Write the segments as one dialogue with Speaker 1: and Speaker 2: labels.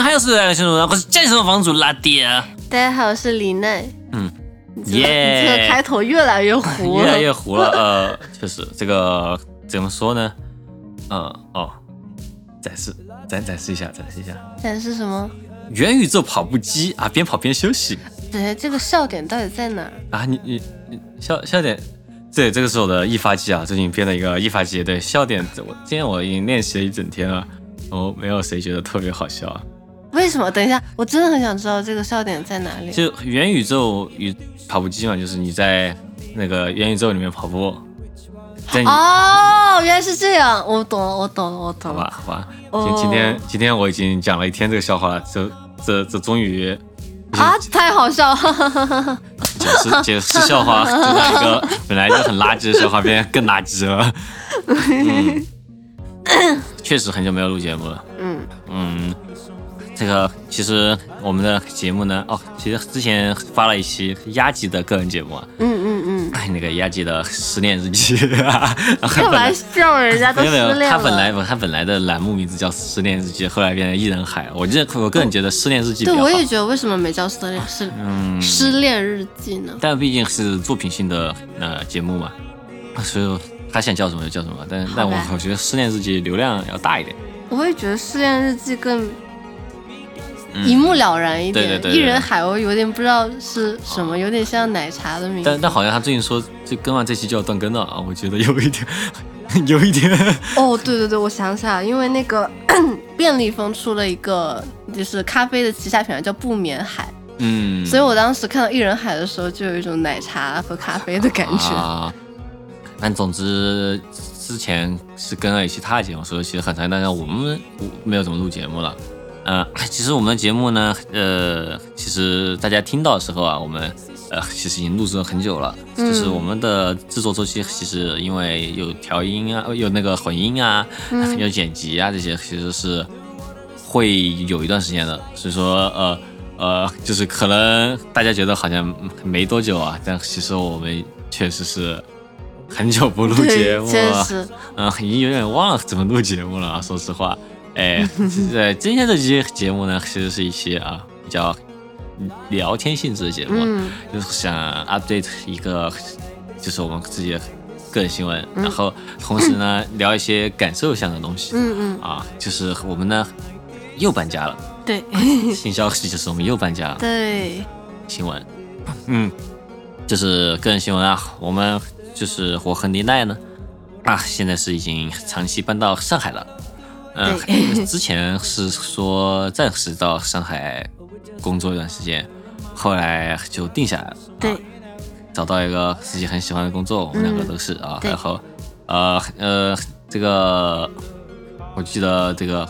Speaker 1: 还有是来新人，我是健身房主拉爹。
Speaker 2: 大家好，我是李奈。
Speaker 1: 嗯，
Speaker 2: 耶这个开头越来越糊了，
Speaker 1: 越来越糊了。呃，确实，这个怎么说呢？嗯哦，展示，咱展示一下，展示一下。
Speaker 2: 展示什么？
Speaker 1: 元宇宙跑步机啊，边跑边休息。
Speaker 2: 对，这个笑点到底在哪？
Speaker 1: 啊，你你你笑笑点，对，这个是我的易发机啊，最近编了一个易发机。对，笑点，我今天我已经练习了一整天了，哦，没有谁觉得特别好笑啊。
Speaker 2: 为什么？等一下，我真的很想知道这个笑点在哪里。
Speaker 1: 就元宇宙与跑步机嘛，就是你在那个元宇宙里面跑步。
Speaker 2: 哦，原来是这样，我懂了，我懂了，我懂了。
Speaker 1: 好吧，好吧，
Speaker 2: 哦
Speaker 1: 今今天今天我已经讲了一天这个笑话了，这这这终于
Speaker 2: 啊，太好笑了！
Speaker 1: 解释解释笑话，就让一个本来就很垃圾的笑话变得更垃圾了。嗯，确实很久没有录节目了。
Speaker 2: 嗯，
Speaker 1: 嗯，这个其实我们的节目呢，哦，其实之前发了一期压级的个人节目啊，
Speaker 2: 嗯嗯嗯，
Speaker 1: 哎，那个压级的失恋日记，然后
Speaker 2: 干嘛笑人家 都失恋了？
Speaker 1: 他本来他本来的栏目名字叫失恋日记，后来变成一人海。我觉得我个人觉得失恋日记比
Speaker 2: 对，我也觉得为什么没叫失恋失
Speaker 1: 嗯，
Speaker 2: 失恋日记呢？
Speaker 1: 但毕竟是作品性的呃节目嘛，所以他想叫什么就叫什么。但但我我觉得失恋日记流量要大一点。
Speaker 2: 我也觉得失恋日记更一目了然一点。
Speaker 1: 嗯对对对对
Speaker 2: 艺人海鸥有点不知道是什么，有点像奶茶的名字。
Speaker 1: 但但好像他最近说这更完这期就要断更了啊，我觉得有一点 有一点。
Speaker 2: 哦，对对对，我想起来了，因为那个 便利蜂出了一个就是咖啡的旗下品牌叫不眠海，
Speaker 1: 嗯，
Speaker 2: 所以我当时看到一人海的时候，就有一种奶茶和咖啡的感觉。
Speaker 1: 啊。但总之之前是跟了一期他的节目，所以其实很长一段时间我们没有怎么录节目了。呃，其实我们的节目呢，呃，其实大家听到的时候啊，我们呃其实已经录制了很久了。
Speaker 2: 嗯
Speaker 1: 就是我们的制作周期，其实因为有调音啊，有那个混音啊，
Speaker 2: 嗯
Speaker 1: 有剪辑啊这些，其实是会有一段时间的。所以说，呃呃，就是可能大家觉得好像没多久啊，但其实我们确实是很久不录节
Speaker 2: 对，
Speaker 1: 目
Speaker 2: 确
Speaker 1: 了。
Speaker 2: 实，
Speaker 1: 嗯，已经有点忘了怎么录节目了啊，说实话。哎，呃，今天这期节目呢，其实是一期啊比较聊天性质的节目，
Speaker 2: 嗯
Speaker 1: 就是想 update 一个，就是我们自己的个人新闻，然后同时呢聊一些感受向的东西。
Speaker 2: 嗯嗯，
Speaker 1: 啊，就是我们呢又搬家了，
Speaker 2: 对
Speaker 1: 新消息就是我们又搬家了。
Speaker 2: 对，
Speaker 1: 新闻，嗯，就是个人新闻啊，我们就是我和林奈呢，啊，现在是已经长期搬到上海了。嗯、
Speaker 2: 对
Speaker 1: 之前是说暂时到上海工作一段时间，后来就定下来了。
Speaker 2: 对
Speaker 1: 啊找到一个自己很喜欢的工作，我们两个都是啊，
Speaker 2: 对
Speaker 1: 然后呃呃，这个我记得这个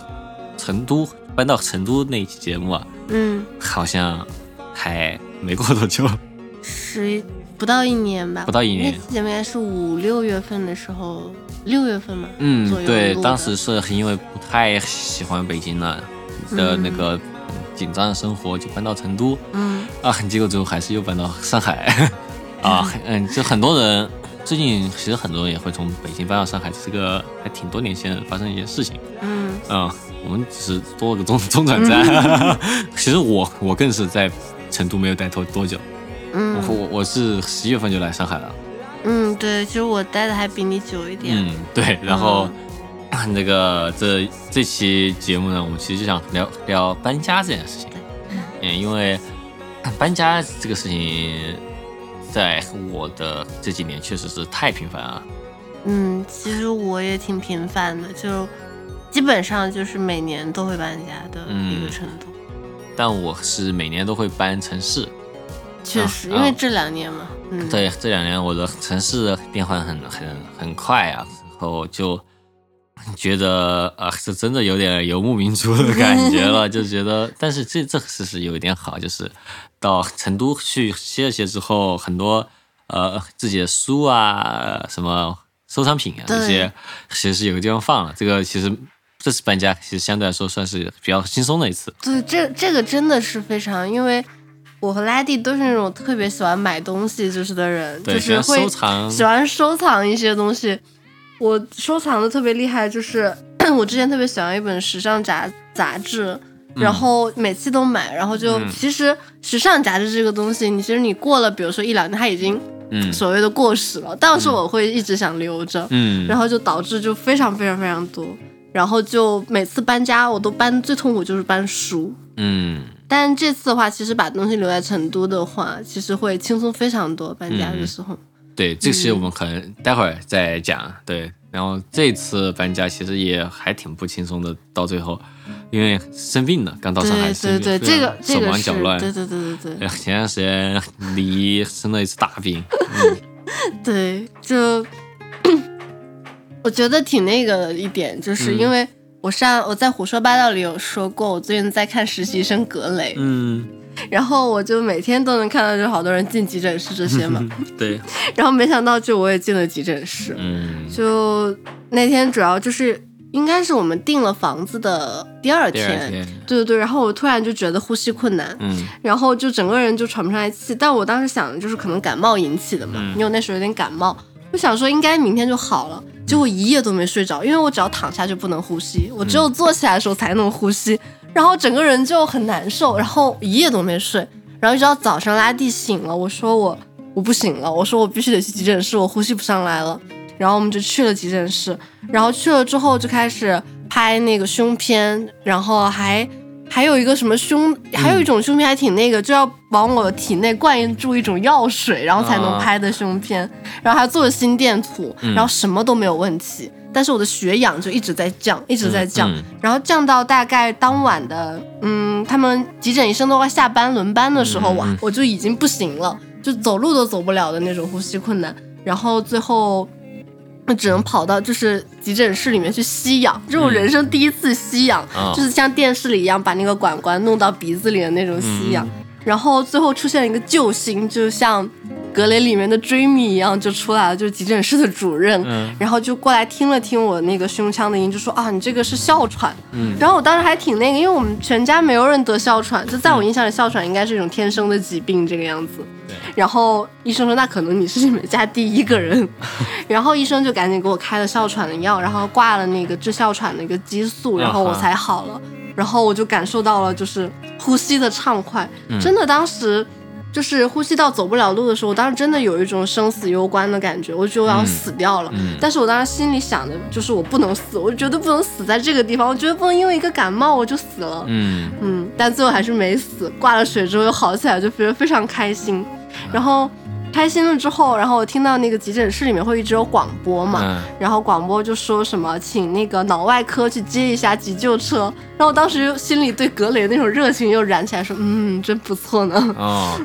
Speaker 1: 成都搬到成都那期节目啊，
Speaker 2: 嗯，
Speaker 1: 好像还没过多久，
Speaker 2: 十不到一年吧，
Speaker 1: 不到一年
Speaker 2: 那期节目应该是五六月份的时候，六月份嘛，
Speaker 1: 嗯对，当时是因为不太喜欢北京了的那个紧张的生活，就搬到成都
Speaker 2: 嗯。
Speaker 1: 啊，结果最后还是又搬到上海。啊，嗯，就很多人最近其实很多人也会从北京搬到上海，这个还挺多年前发生一件事情，
Speaker 2: 嗯。
Speaker 1: 嗯，我们只是多了个中中转站，其实我我更是在成都没有待多多久，我
Speaker 2: 嗯。
Speaker 1: 我我是十一月份就来上海了。
Speaker 2: 嗯，对，其实我待的还比你久一点，
Speaker 1: 嗯，对，然后、那个这这期节目呢，我们其实就想聊聊搬家这件事情。嗯，因为 搬家这个事情，在我的这几年确实是太频繁了。
Speaker 2: 嗯，其实我也挺频繁的，就基本上就是每年都会搬家的一个
Speaker 1: 嗯
Speaker 2: 程度。
Speaker 1: 但我是每年都会搬城市，
Speaker 2: 确实，
Speaker 1: 啊
Speaker 2: 因为这两年嘛，嗯，
Speaker 1: 对，这两年我的城市的变换很很很快啊，然后就 觉得啊，是真的有点游牧民族的感觉了，就觉得，但是这这事是有一点好，就是到成都去歇了歇之后，很多呃自己的书啊，什么收藏品啊这些，其实是有个地方放了。这个其实这次搬家，其实相对来说算是比较轻松的一次。
Speaker 2: 对，这这个真的是非常，因为我和拉蒂都是那种特别喜欢买东西就是的人，就是会喜欢收藏一些东西。我收藏的特别厉害，就是 我之前特别喜欢一本时尚杂杂志，然后每期都买，然后就
Speaker 1: 嗯
Speaker 2: 其实时尚杂志这个东西，你其实你过了，比如说一两年，它已经
Speaker 1: 嗯。
Speaker 2: 所谓的过时了，但是我会一直想留着，
Speaker 1: 嗯，
Speaker 2: 然后就导致就非常非常非常多，然后就每次搬家我都搬最痛苦就是搬书。
Speaker 1: 嗯
Speaker 2: 但这次的话，其实把东西留在成都的话，其实会轻松非常多。搬家的时候，
Speaker 1: 对，这
Speaker 2: 嗯
Speaker 1: 些我们可能待会儿再讲。对，然后这次搬家其实也还挺不轻松的，到最后因为生病了，刚到上海
Speaker 2: 对
Speaker 1: 生病，
Speaker 2: 对对，这个这
Speaker 1: 手忙脚乱。
Speaker 2: 对对对对对
Speaker 1: 哎前段时间离生了一次大病，
Speaker 2: 对，就 我觉得挺那个的一点，就是
Speaker 1: 嗯
Speaker 2: 因为我上我在胡说八道里有说过，我最近在看实习生格雷，
Speaker 1: 嗯，
Speaker 2: 然后我就每天都能看到就好多人进急诊室这些嘛，
Speaker 1: 对，
Speaker 2: 然后没想到就我也进了急诊室，
Speaker 1: 嗯，
Speaker 2: 就那天主要就是应该是我们订了房子的第二天，对对对，然后我突然就觉得呼吸困难，
Speaker 1: 嗯。
Speaker 2: 然后就整个人就喘不上来气。但我当时想的就是可能感冒引起的嘛，
Speaker 1: 嗯
Speaker 2: 因为我那时候有点感冒，我想说应该明天就好了。结果一夜都没睡着，因为我只要躺下就不能呼吸，我只有坐起来的时候才能呼吸，然后整个人就很难受，然后一夜都没睡，然后一直到早上拉蒂醒了，我说我我不行了，我说我必须得去急诊室，我呼吸不上来了。然后我们就去了急诊室，然后去了之后就开始拍那个胸片，然后还还有一个什么胸，还有一种胸片还挺那个，就要往我体内灌注一种药水，然后才能
Speaker 1: 啊。
Speaker 2: 拍的胸片，然后还做了心电图，
Speaker 1: 嗯。
Speaker 2: 然后什么都没有问题，但是我的血氧就一直在降，一直在降，然后降到大概当晚的，嗯，他们急诊医生都快下班轮班的时候，哇我就已经不行了，就走路都走不了的那种呼吸困难，然后最后。我只能跑到就是急诊室里面去吸氧，这是我
Speaker 1: 嗯。
Speaker 2: 人生第一次吸氧，
Speaker 1: 啊。
Speaker 2: 就是像电视里一样把那个管管弄到鼻子里的那种吸氧，然后最后出现了一个救星，就像格雷里面的追米一样就出来了，就是急诊室的主任，
Speaker 1: 嗯。
Speaker 2: 然后就过来听了听我那个胸腔的音，就说啊你这个是哮喘，
Speaker 1: 嗯。
Speaker 2: 然后我当时还挺那个，因为我们全家没有人得哮喘，就在我印象里哮喘应该是一种天生的疾病这个样子。
Speaker 1: 对。
Speaker 2: 然后医生说那可能你是你们家第一个人，然后医生就赶紧给我开了哮喘的药，然后挂了那个治哮喘的一个激素，然后我才好了。然后我就感受到了就是呼吸的畅快，真的当时。就是呼吸道走不了路的时候，我当时真的有一种生死攸关的感觉，我觉得我要死掉了。
Speaker 1: 嗯
Speaker 2: 但是我当时心里想的就是我不能死，我绝对不能死在这个地方，我绝对不能因为一个感冒我就死了。
Speaker 1: 嗯
Speaker 2: 嗯，但最后还是没死，挂了水之后又好起来，就觉得非常开心。然后开心了之后，然后我听到那个急诊室里面会一直有广播嘛，
Speaker 1: 嗯。
Speaker 2: 然后广播就说什么请那个脑外科去接一下急救车，然后我当时又心里对格雷那种热情又燃起来，说嗯，真不错呢。
Speaker 1: 哦，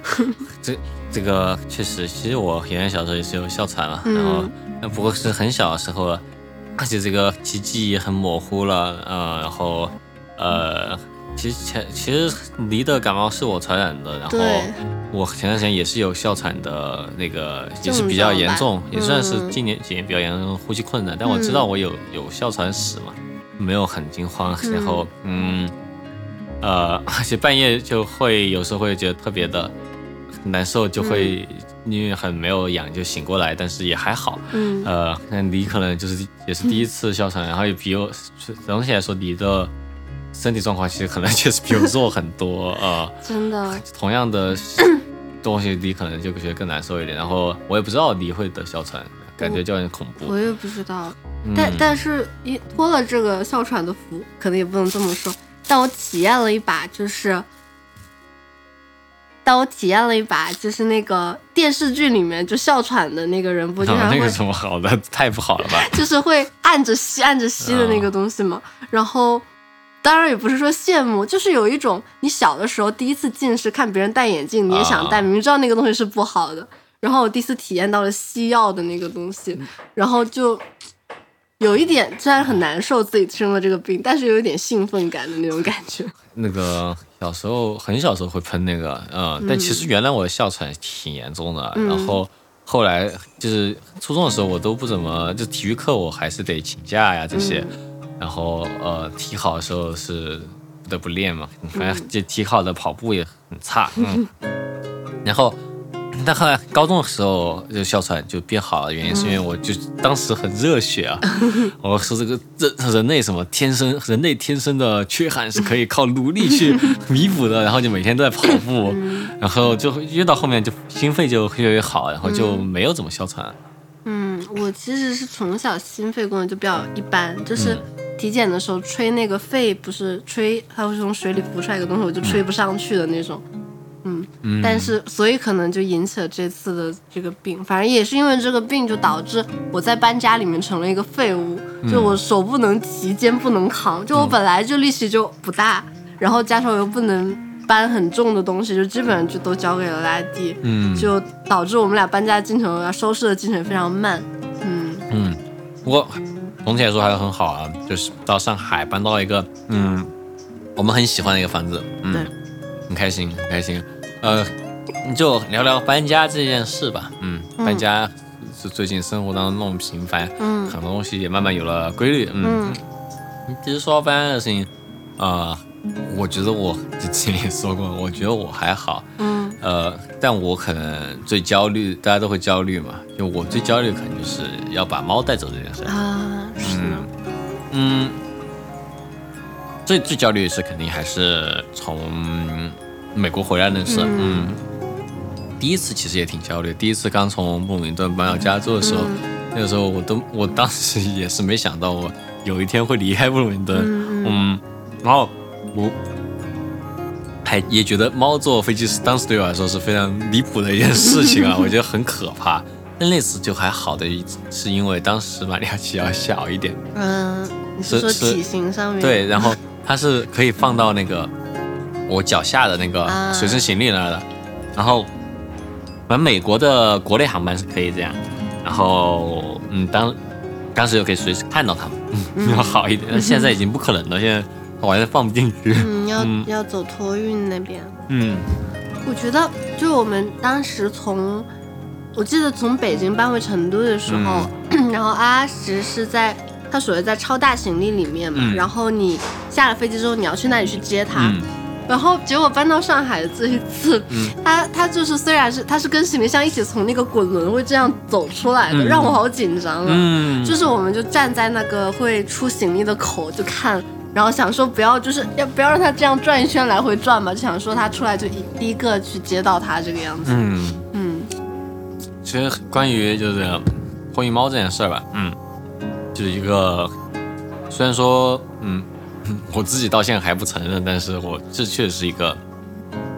Speaker 1: 这这个确实，其实我原来小时候也是有哮喘嘛，
Speaker 2: 嗯。
Speaker 1: 然后那不过是很小的时候了，而且这个其记忆很模糊了，嗯，然后呃，其实前其实离的感冒是我传染的，然后我前段时间也是有哮喘的那个，也是比较严重，也算是
Speaker 2: 嗯
Speaker 1: 近年几年比较严重呼吸困难，但我知道我有有哮喘史嘛，没有很惊慌，
Speaker 2: 嗯。
Speaker 1: 然后嗯。呃，而且半夜就会有时候会觉得特别的难受，就会因为很没有氧就醒过来，但是也还好。
Speaker 2: 嗯。
Speaker 1: 呃，那你可能就是也是第一次哮喘，然后也比我总体来说你的身体状况其实可能 确实比我弱很多。呃，
Speaker 2: 真的，
Speaker 1: 同样的东西你可能就觉得更难受一点。然后我也不知道你会得哮喘，感觉就有点恐怖。
Speaker 2: 我也不知道。
Speaker 1: 嗯
Speaker 2: 但但是一托了这个哮喘的福，可能也不能这么说。但我体验了一把，就是，但我体验了一把，就是那个电视剧里面就哮喘的那个人不经常 会
Speaker 1: 啊那个什么好的，太不好了吧？
Speaker 2: 就是会按着吸按着吸的那个东西嘛。然后，当然也不是说羡慕，就是有一种你小的时候第一次近视，看别人戴眼镜，你也想戴，
Speaker 1: 啊
Speaker 2: 明明知道那个东西是不好的。然后我第一次体验到了西药的那个东西，然后就有一点虽然很难受自己生了这个病，但是有一点兴奋感的那种感觉。
Speaker 1: 那个小时候很小时候会喷那个，嗯，但其实原来我的哮喘挺严重的，
Speaker 2: 嗯
Speaker 1: 然后后来就是初中的时候我都不怎么，就体育课我还是得请假呀这些，
Speaker 2: 嗯
Speaker 1: 然后呃体考的时候是不得不练嘛，反
Speaker 2: 嗯
Speaker 1: 正这体考的跑步也很差，嗯，然后但后来高中的时候就哮喘就变好了，原因是因为我就当时很热血啊，我说这个人人类什么天生人类天生的缺憾是可以靠努力去 弥补的，然后就每天都在跑步，然后就越到后面就心肺就越来越好，然后就没有怎么哮喘。
Speaker 2: 嗯，我其实是从小心肺功能就比较一般，就是
Speaker 1: 嗯
Speaker 2: 体检的时候吹那个肺，不是吹，它会从水里浮出来一个东西，我就吹不上去的那种。嗯，
Speaker 1: 嗯，
Speaker 2: 但是所以可能就引起了这次的这个病，反正也是因为这个病，就导致我在搬家里面成了一个废物，就我手不能提，肩不能扛，就我本来就力气就不大，然后加上我又不能搬很重的东西，就基本上就都交给了拉蒂，
Speaker 1: 嗯
Speaker 2: 就导致我们俩搬家进程啊收拾的进程非常慢。嗯
Speaker 1: 嗯，不过总体来说还是很好啊，就是到上海搬到一个嗯我们很喜欢的一个房子，嗯，很开心很开心。呃，就聊聊搬家这件事吧。嗯，搬家是最近生活当中那么频繁，
Speaker 2: 嗯
Speaker 1: 很多东西也慢慢有了规律。嗯，
Speaker 2: 嗯
Speaker 1: 其实说到搬家的事情，呃，我觉得我之前也说过，我觉得我还好。
Speaker 2: 嗯
Speaker 1: 呃，但我可能最焦虑，大家都会焦虑嘛。就我最焦虑，可能就是要把猫带走这件事。
Speaker 2: 啊，是呢，
Speaker 1: 嗯，最最焦虑的是肯定还是从美国回来那次。嗯，第一次其实也挺焦虑，第一次刚从布鲁林顿搬到加州的时候，那个时候我都我当时也是没想到我有一天会离开布鲁林顿。
Speaker 2: 嗯
Speaker 1: 嗯，然后我还也觉得猫坐飞机是当时对我来说是非常离谱的一件事情啊，我觉得很可怕。但那次就还好的一，是因为当时马里亚奇要小一点，
Speaker 2: 嗯，你是说体型上面？
Speaker 1: 对，然后它是可以放到那个我脚下的那个
Speaker 2: 啊。
Speaker 1: 随身行李那儿的，然后反正美国的国内航班是可以这样，然后嗯当当时就可以随时看到他们，嗯，要好一点，但 现在已经不可能了，现在完全放不进去，
Speaker 2: 嗯，要
Speaker 1: 嗯
Speaker 2: 要走托运那边。
Speaker 1: 嗯。
Speaker 2: 我觉得，就我们当时从，我记得从北京搬回成都的时候，然后阿石是在他属于在超大行李里面嘛，
Speaker 1: 嗯
Speaker 2: 然后你下了飞机之后，你要去那里去接他，
Speaker 1: 嗯
Speaker 2: 然后结果搬到上海的这一次，
Speaker 1: 嗯
Speaker 2: 他他就是虽然是他是跟行李箱一起从那个滚轮会这样走出来的，
Speaker 1: 嗯
Speaker 2: 让我好紧张啊。
Speaker 1: 嗯，
Speaker 2: 就是我们就站在那个会出行李的口就看，然后想说不要就是要不要让他这样转一圈来回转嘛，就想说他出来就一第一个去接到他这个样子。
Speaker 1: 嗯。
Speaker 2: 嗯
Speaker 1: 其实关于就是托运猫这件事儿吧，嗯，就是一个虽然说嗯 我自己到现在还不承认，但是我这确实是一个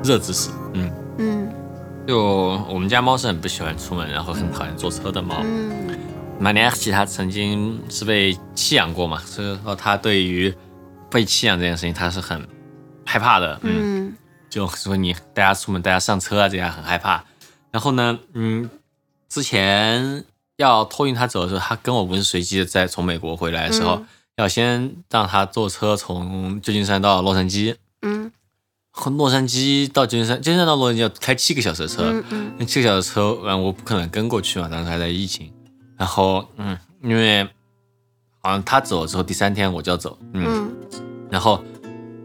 Speaker 1: 热知识，嗯，
Speaker 2: 嗯。
Speaker 1: 就我们家猫是很不喜欢出门，然后很讨厌坐车的猫。
Speaker 2: 嗯。
Speaker 1: 马尼亚奇它曾经是被弃养过嘛，所以说它对于被弃养这件事情它是很害怕的，嗯。
Speaker 2: 嗯。
Speaker 1: 就说你带它出门，带它上车啊，这样很害怕。然后呢，嗯，之前要托运他走的时候，他跟我不是随机的在从美国回来的时候，
Speaker 2: 嗯。
Speaker 1: 要先让他坐车从旧金山到洛杉矶，
Speaker 2: 嗯。
Speaker 1: 从洛杉矶到旧金山，旧金山到洛杉矶要开七个小时的车，
Speaker 2: 嗯嗯。
Speaker 1: 那七个小时车，嗯，我不可能跟过去嘛，当时还在疫情。然后，嗯，因为好像他走了之后，第三天我就要走，嗯，
Speaker 2: 嗯。
Speaker 1: 然后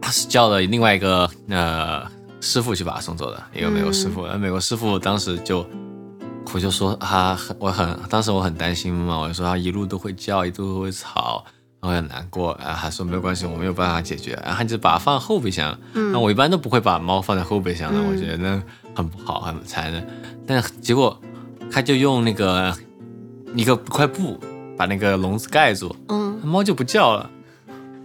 Speaker 1: 他是叫了另外一个呃师傅去把他送走的，一个美国师傅。而美国师傅当时就，我就说他很，我很，当时我很担心嘛，我就说他一路都会叫，一路都会吵，然后很难过。然后他说没有关系，我没有办法解决。然后他就把它放后备箱。
Speaker 2: 嗯
Speaker 1: 那我一般都不会把猫放在后备箱的，
Speaker 2: 嗯
Speaker 1: 我觉得那很不好，很残忍。但是结果他就用那个一个块布把那个笼子盖住，
Speaker 2: 嗯
Speaker 1: 猫就不叫了。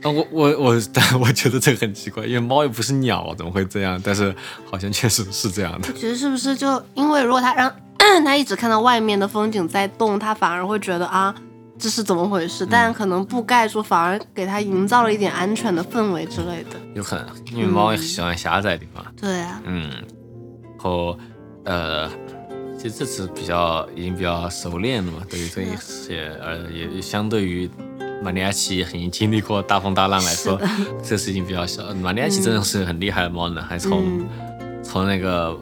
Speaker 1: 啊，我我我，但 我觉得这个很奇怪，因为猫又不是鸟，怎么会这样？但是好像确实是这样的。
Speaker 2: 我觉得是不是就因为如果他让 他一直看到外面的风景在动，他反而会觉得啊这是怎么回事？但可能布盖住反而给他营造了一点安全的氛围之类的。
Speaker 1: 有可能，因为猫喜欢狭窄的地方。
Speaker 2: 对啊，
Speaker 1: 嗯，然后呃，其实这次比较已经比较熟练了嘛，对于这一些呃，也也相对于马里亚奇已经经历过大风大浪来说，这次已经比较小。马里亚奇真的是很厉害的猫呢，还从、
Speaker 2: 嗯
Speaker 1: 从那个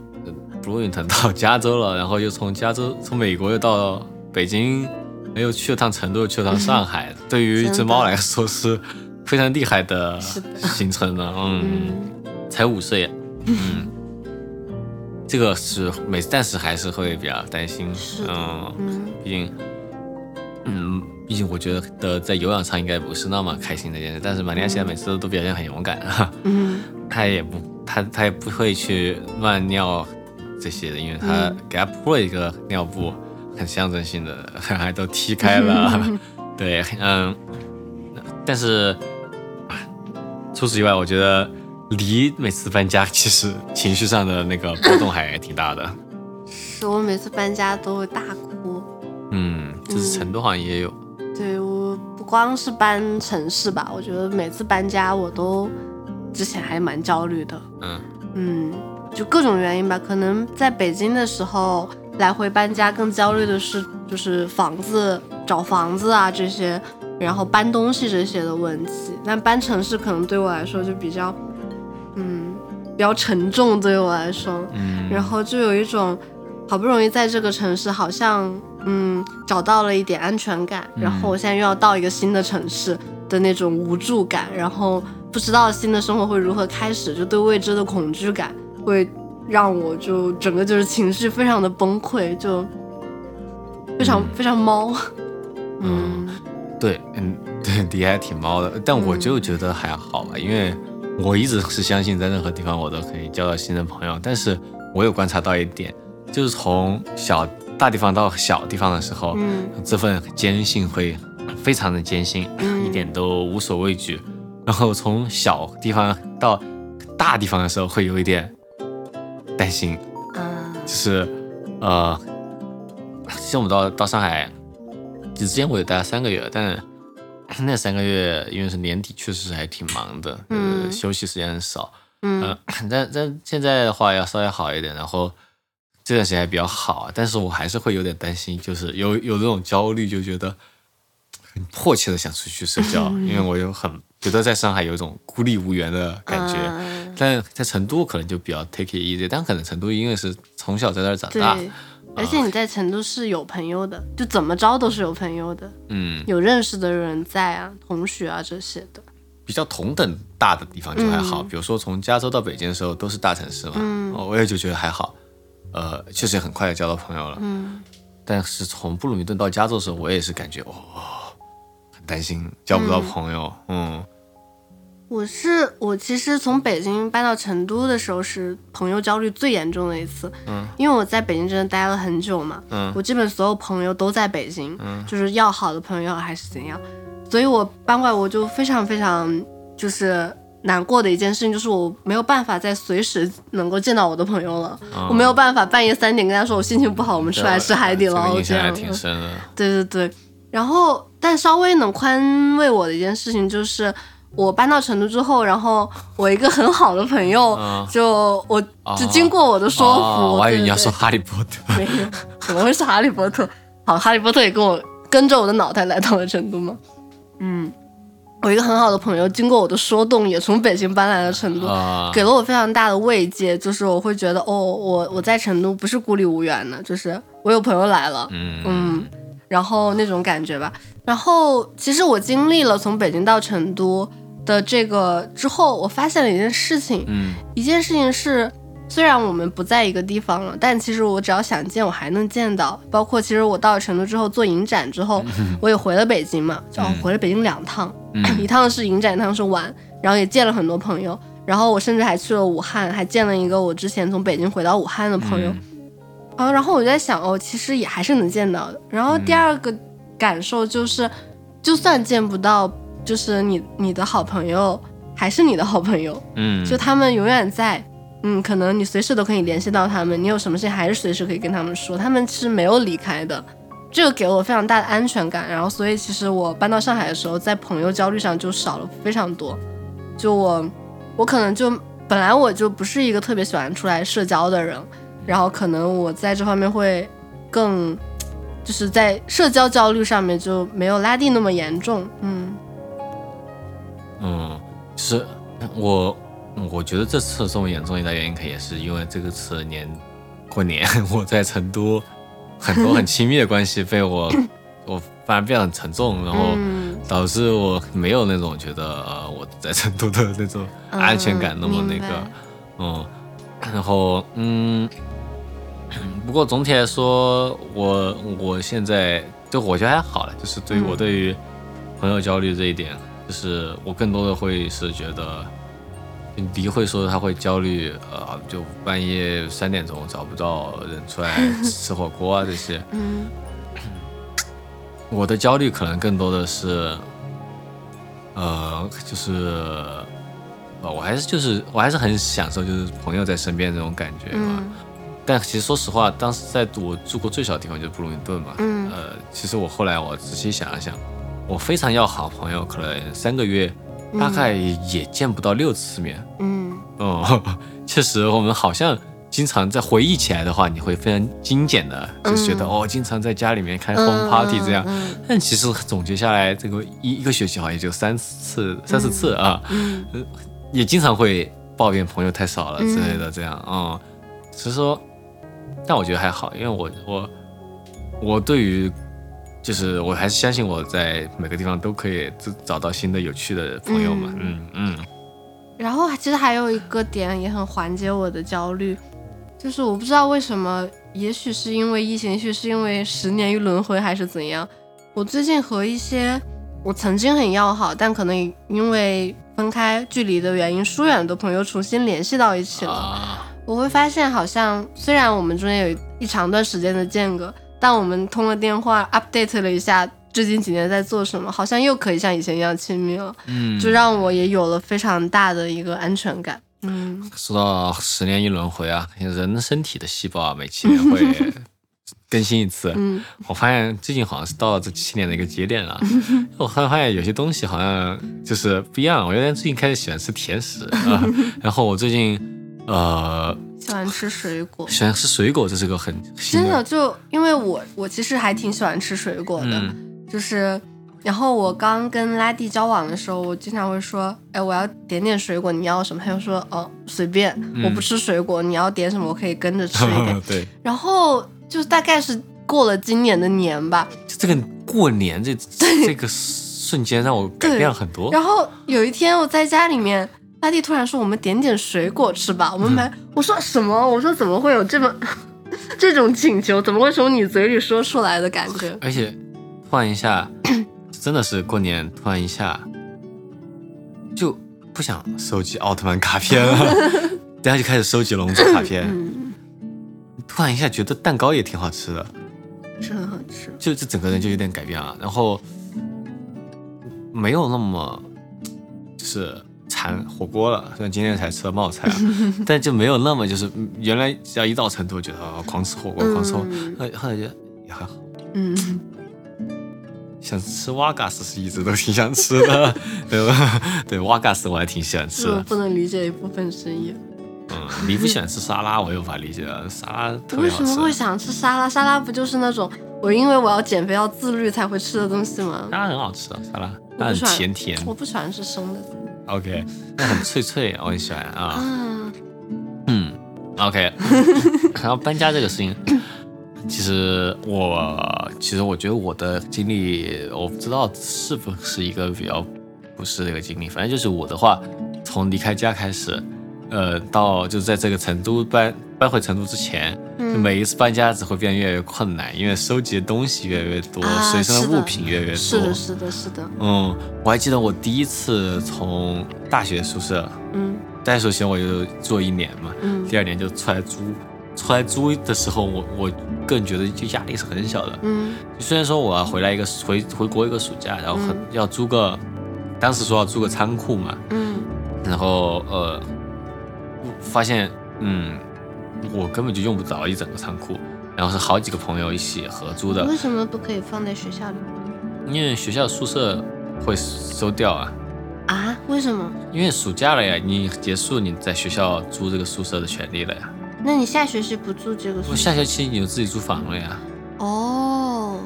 Speaker 1: 布鲁因顿到加州了，然后又从加州 从美国又到北京，又去了趟成都，又去了趟上海。对于一只猫来说是非常厉害的行程了。嗯，
Speaker 2: 嗯。
Speaker 1: 才五岁，嗯，这个是每次，但是还是会比较担心，嗯，
Speaker 2: 嗯。
Speaker 1: 毕竟，嗯，毕竟我觉得在有氧上应该不是那么开心的一件事，但是玛利亚现在每次都都表现很勇敢，
Speaker 2: 嗯。
Speaker 1: 他也不，他他也不会去乱尿这些的，因为他
Speaker 2: 嗯。
Speaker 1: 给他铺了一个尿布，很象征性的，还都踢开了，对，嗯，但是除此以外，我觉得离每次搬家其实情绪上的那个波动还挺大的，
Speaker 2: 是我每次搬家都会大哭。
Speaker 1: 嗯，就是成都好像也有，
Speaker 2: 对我不光是搬城市吧，我觉得每次搬家我都之前还蛮焦虑的。
Speaker 1: 嗯。
Speaker 2: 嗯，就各种原因吧，可能在北京的时候来回搬家更焦虑的是就是房子找房子啊这些，然后搬东西这些的问题。但搬城市可能对我来说就比较，嗯，比较沉重对我来说。
Speaker 1: 嗯，
Speaker 2: 然后就有一种好不容易在这个城市好像嗯找到了一点安全感，然后我现在又要到一个新的城市的那种无助感，然后不知道新的生活会如何开始，就对未知的恐惧感会让我就整个就是情绪非常的崩溃，就非常、
Speaker 1: 嗯。
Speaker 2: 非常猫，嗯。
Speaker 1: 对，嗯，对，你还挺猫的，但我就觉得还好吧，因为我一直是相信在任何地方我都可以交到新的朋友，但是我有观察到一点，就是从小大地方到小地方的时候，
Speaker 2: 嗯
Speaker 1: 这份坚信会非常的艰辛，
Speaker 2: 嗯
Speaker 1: 一点都无所畏惧，然后从小地方到大地方的时候会有一点担心，
Speaker 2: 啊
Speaker 1: 就是呃，像我们到到上海，之前我也待了三个月，但那三个月因为是年底，确实是还挺忙的，
Speaker 2: 嗯。
Speaker 1: 呃，休息时间很少，
Speaker 2: 嗯。
Speaker 1: 呃，但但现在的话要稍微好一点，然后这段时间还比较好，但是我还是会有点担心，就是有有这种焦虑，就觉得很迫切的想出去社交，因为我有很觉得在上海有一种孤立无援的感觉。
Speaker 2: 嗯
Speaker 1: 但在成都可能就比较 take it easy，但可能成都因为是从小在那儿长
Speaker 2: 对
Speaker 1: 大，，
Speaker 2: 而且你在成都是有朋友的，就怎么着都是有朋友的，
Speaker 1: 嗯，
Speaker 2: 有认识的人在啊，同学啊这些的。
Speaker 1: 比较同等大的地方就还好，
Speaker 2: 嗯
Speaker 1: 比如说从加州到北京的时候都是大城市嘛，
Speaker 2: 嗯
Speaker 1: 哦我也就觉得还好，呃，确实也很快就交到朋友了。
Speaker 2: 嗯
Speaker 1: 但是从布鲁明顿到加州的时候，我也是感觉哦，很担心交不到朋友，嗯
Speaker 2: 我是我其实从北京搬到成都的时候是朋友焦虑最严重的一次，
Speaker 1: 嗯，
Speaker 2: 因为我在北京真的待了很久嘛，
Speaker 1: 嗯
Speaker 2: 我基本所有朋友都在北京，
Speaker 1: 嗯
Speaker 2: 就是要好的朋友还是怎样，所以我搬过来我就非常非常就是难过的一件事情就是我没有办法再随时能够见到我的朋友了，
Speaker 1: 嗯
Speaker 2: 我没有办法半夜三点跟他说我心情不好，我们出来吃海底
Speaker 1: 这个
Speaker 2: 捞
Speaker 1: 印象还
Speaker 2: 这样，
Speaker 1: 挺深的。
Speaker 2: 对对对，然后但稍微能宽慰我的一件事情就是，我搬到成都之后，然后我一个很好的朋友，
Speaker 1: 嗯
Speaker 2: 就我
Speaker 1: 哦
Speaker 2: 就经过我的说服，
Speaker 1: 哦我还以为你要说哈利波特。
Speaker 2: 没有，怎么会是哈利波特？好，哈利波特也跟我跟着我的脑袋来到了成都嘛？嗯，我一个很好的朋友，经过我的说动，也从北京搬来了成都。
Speaker 1: 啊，
Speaker 2: 给了我非常大的慰藉，就是我会觉得，哦，我我在成都不是孤立无援的，就是我有朋友来了，
Speaker 1: 嗯
Speaker 2: 嗯，然后那种感觉吧。然后其实我经历了从北京到成都的这个之后，我发现了一件事情，
Speaker 1: 嗯
Speaker 2: 一件事情是，虽然我们不在一个地方了，但其实我只要想见，我还能见到。包括其实我到了成都之后做影展之后，我也回了北京嘛，就、回了北京两趟，
Speaker 1: 嗯
Speaker 2: 一趟是影展，一趟是玩，然后也见了很多朋友。然后我甚至还去了武汉，还见了一个我之前从北京回到武汉的朋友。
Speaker 1: 嗯
Speaker 2: 啊，然后我就在想，哦，其实也还是能见到的。然后第二个感受就是，就算见不到，就是你你的好朋友还是你的好朋友，
Speaker 1: 嗯，
Speaker 2: 就他们永远在。嗯，可能你随时都可以联系到他们，你有什么事情还是随时可以跟他们说，他们是没有离开的，这个给了我非常大的安全感。然后，所以其实我搬到上海的时候，在朋友焦虑上就少了非常多。就我，我可能就本来我就不是一个特别喜欢出来社交的人，然后可能我在这方面会更，就是在社交焦虑上面就没有拉蒂那么严重。嗯
Speaker 1: 嗯，是我，我觉得这次这么严重一大原因，可能也是因为这个次年过年 我在成都，很多很亲密的关系被我 我反而变得很沉重，然后
Speaker 2: 嗯
Speaker 1: 导致我没有那种觉得呃我在成都的那种安全感那么那个
Speaker 2: 嗯，
Speaker 1: 嗯，然后嗯，不过总体来说，我我现在就我觉得还好了，就是对于我
Speaker 2: 嗯。
Speaker 1: 对于朋友焦虑这一点，就是我更多的会是觉得，迪会说他会焦虑，呃，就半夜三点钟找不到人出来 吃火锅啊这些，
Speaker 2: 嗯。
Speaker 1: 我的焦虑可能更多的是，呃，就是，呃，我还是就是我还是很享受就是朋友在身边这种感觉嘛。
Speaker 2: 嗯
Speaker 1: 但其实说实话，当时在我住过最小的地方就是布鲁明顿嘛。
Speaker 2: 嗯。
Speaker 1: 呃，其实我后来我仔细想了想，我非常要好朋友，可能三个月大概也见不到六次面。
Speaker 2: 嗯。
Speaker 1: 哦，确实，我们好像经常在回忆起来的话，你会非常精简的，就是觉得、
Speaker 2: 嗯。
Speaker 1: 哦，经常在家里面开 home party 这样。
Speaker 2: 嗯
Speaker 1: 但其实总结下来，这个一一个学期好像也就三次、三四次啊，
Speaker 2: 嗯。
Speaker 1: 也经常会抱怨朋友太少了
Speaker 2: 嗯。
Speaker 1: 之类的，这样啊、嗯，所以说，但我觉得还好，因为我我我对于就是我还是相信我在每个地方都可以找找到新的有趣的朋友嘛，嗯嗯
Speaker 2: 然后其实还有一个点也很缓解我的焦虑，就是我不知道为什么，也许是因为疫情，也许是因为十年一轮回，还是怎样。我最近和一些我曾经很要好，但可能因为分开距离的原因疏远的朋友重新联系到一起了。
Speaker 1: 啊，
Speaker 2: 我会发现，好像虽然我们中间有一长段时间的间隔，但我们通了电话，update 了一下最近几年在做什么，好像又可以像以前一样亲密了，
Speaker 1: 嗯，
Speaker 2: 就让我也有了非常大的一个安全感。嗯
Speaker 1: 说到十年一轮回啊，人身体的细胞啊，每七年会 更新一次。
Speaker 2: 嗯
Speaker 1: 我发现最近好像是到了这七年的一个节点了。我突然发现有些东西好像就是不一样。我有点最近开始喜欢吃甜食啊、然后我最近呃
Speaker 2: 喜欢吃水果，
Speaker 1: 喜欢吃水果，这是个很新
Speaker 2: 真的就因为我我其实还挺喜欢吃水果的，
Speaker 1: 嗯
Speaker 2: 就是。然后我刚跟拉蒂交往的时候，我经常会说，哎，我要点点水果，你要什么？他就说，哦，随便，我不吃水果，你要点什么，我可以跟着吃一点。
Speaker 1: 对，
Speaker 2: 然后就大概是过了今年的年吧，
Speaker 1: 就这个过年这这个瞬间让我改变了很多。
Speaker 2: 然后有一天我在家里面，拉蒂突然说：“我们点点水果吃吧。”我们买，我说什么？我说怎么会有这么 这种请求？怎么会从你嘴里说出来的感觉？
Speaker 1: 而且突然一下，真的是过年突然一下就不想收集奥特曼卡片了，等下就开始收集龙珠卡片。
Speaker 2: 嗯，
Speaker 1: 突然一下觉得蛋糕也挺好吃的，
Speaker 2: 是很好吃。
Speaker 1: 就这整个人就有点改变了，然后没有那么就是馋火锅了。虽然今天才吃了冒菜啊，但就没有那么就是嗯原来只要一到成都觉得啊狂吃火锅，狂吃火锅，
Speaker 2: 嗯
Speaker 1: 后来后来觉得也还好。
Speaker 2: 嗯，
Speaker 1: 想吃瓦嘎斯是一直都挺想吃的，对吧？对瓦嘎斯我还挺喜欢吃的。
Speaker 2: 我不能理解一部分声音。
Speaker 1: 嗯，你不喜欢吃沙拉，我又无法理解了。沙拉特别
Speaker 2: 为
Speaker 1: 好吃。
Speaker 2: 什么会想吃沙拉？沙拉不就是那种我因为我要减肥要自律才会吃的东西吗？
Speaker 1: 沙拉很好吃啊，沙拉它很甜甜。
Speaker 2: 我不喜欢吃生的。
Speaker 1: OK，那很脆脆，我很喜欢啊。
Speaker 2: 啊，
Speaker 1: 嗯，OK。然后搬家这个事情，其实我其实我觉得我的经历，我不知道是不是一个比较不是这个经历，反正就是我的话，从离开家开始，呃，到就是在这个成都搬搬回成都之前，就
Speaker 2: 嗯
Speaker 1: 每一次搬家只会变得越来越困难，因为收集的东西越来越多，
Speaker 2: 啊
Speaker 1: 随身
Speaker 2: 的
Speaker 1: 物品越来越多。
Speaker 2: 是的，是的，是的。
Speaker 1: 嗯，我还记得我第一次从大学宿舍，
Speaker 2: 嗯
Speaker 1: 大学宿舍我就住了一年嘛，
Speaker 2: 嗯
Speaker 1: 第二年就出来租。出来租的时候，我我个人觉得就压力是很小的。
Speaker 2: 嗯
Speaker 1: 虽然说我要回来一个回回国一个暑假，然后很、
Speaker 2: 嗯
Speaker 1: 要租个，当时说要租个仓库嘛，
Speaker 2: 嗯
Speaker 1: 然后呃，发现嗯，我根本就用不着一整个仓库，然后是好几个朋友一起合租的，
Speaker 2: 为什么不可以放在学校里
Speaker 1: 因为学校宿舍会收掉啊。
Speaker 2: 啊？为什么？
Speaker 1: 因为暑假了呀，你结束你在学校租这个宿舍的权利了呀。
Speaker 2: 那你下学期不住这个宿舍？
Speaker 1: 我下学期你就自己租房了呀，
Speaker 2: 哦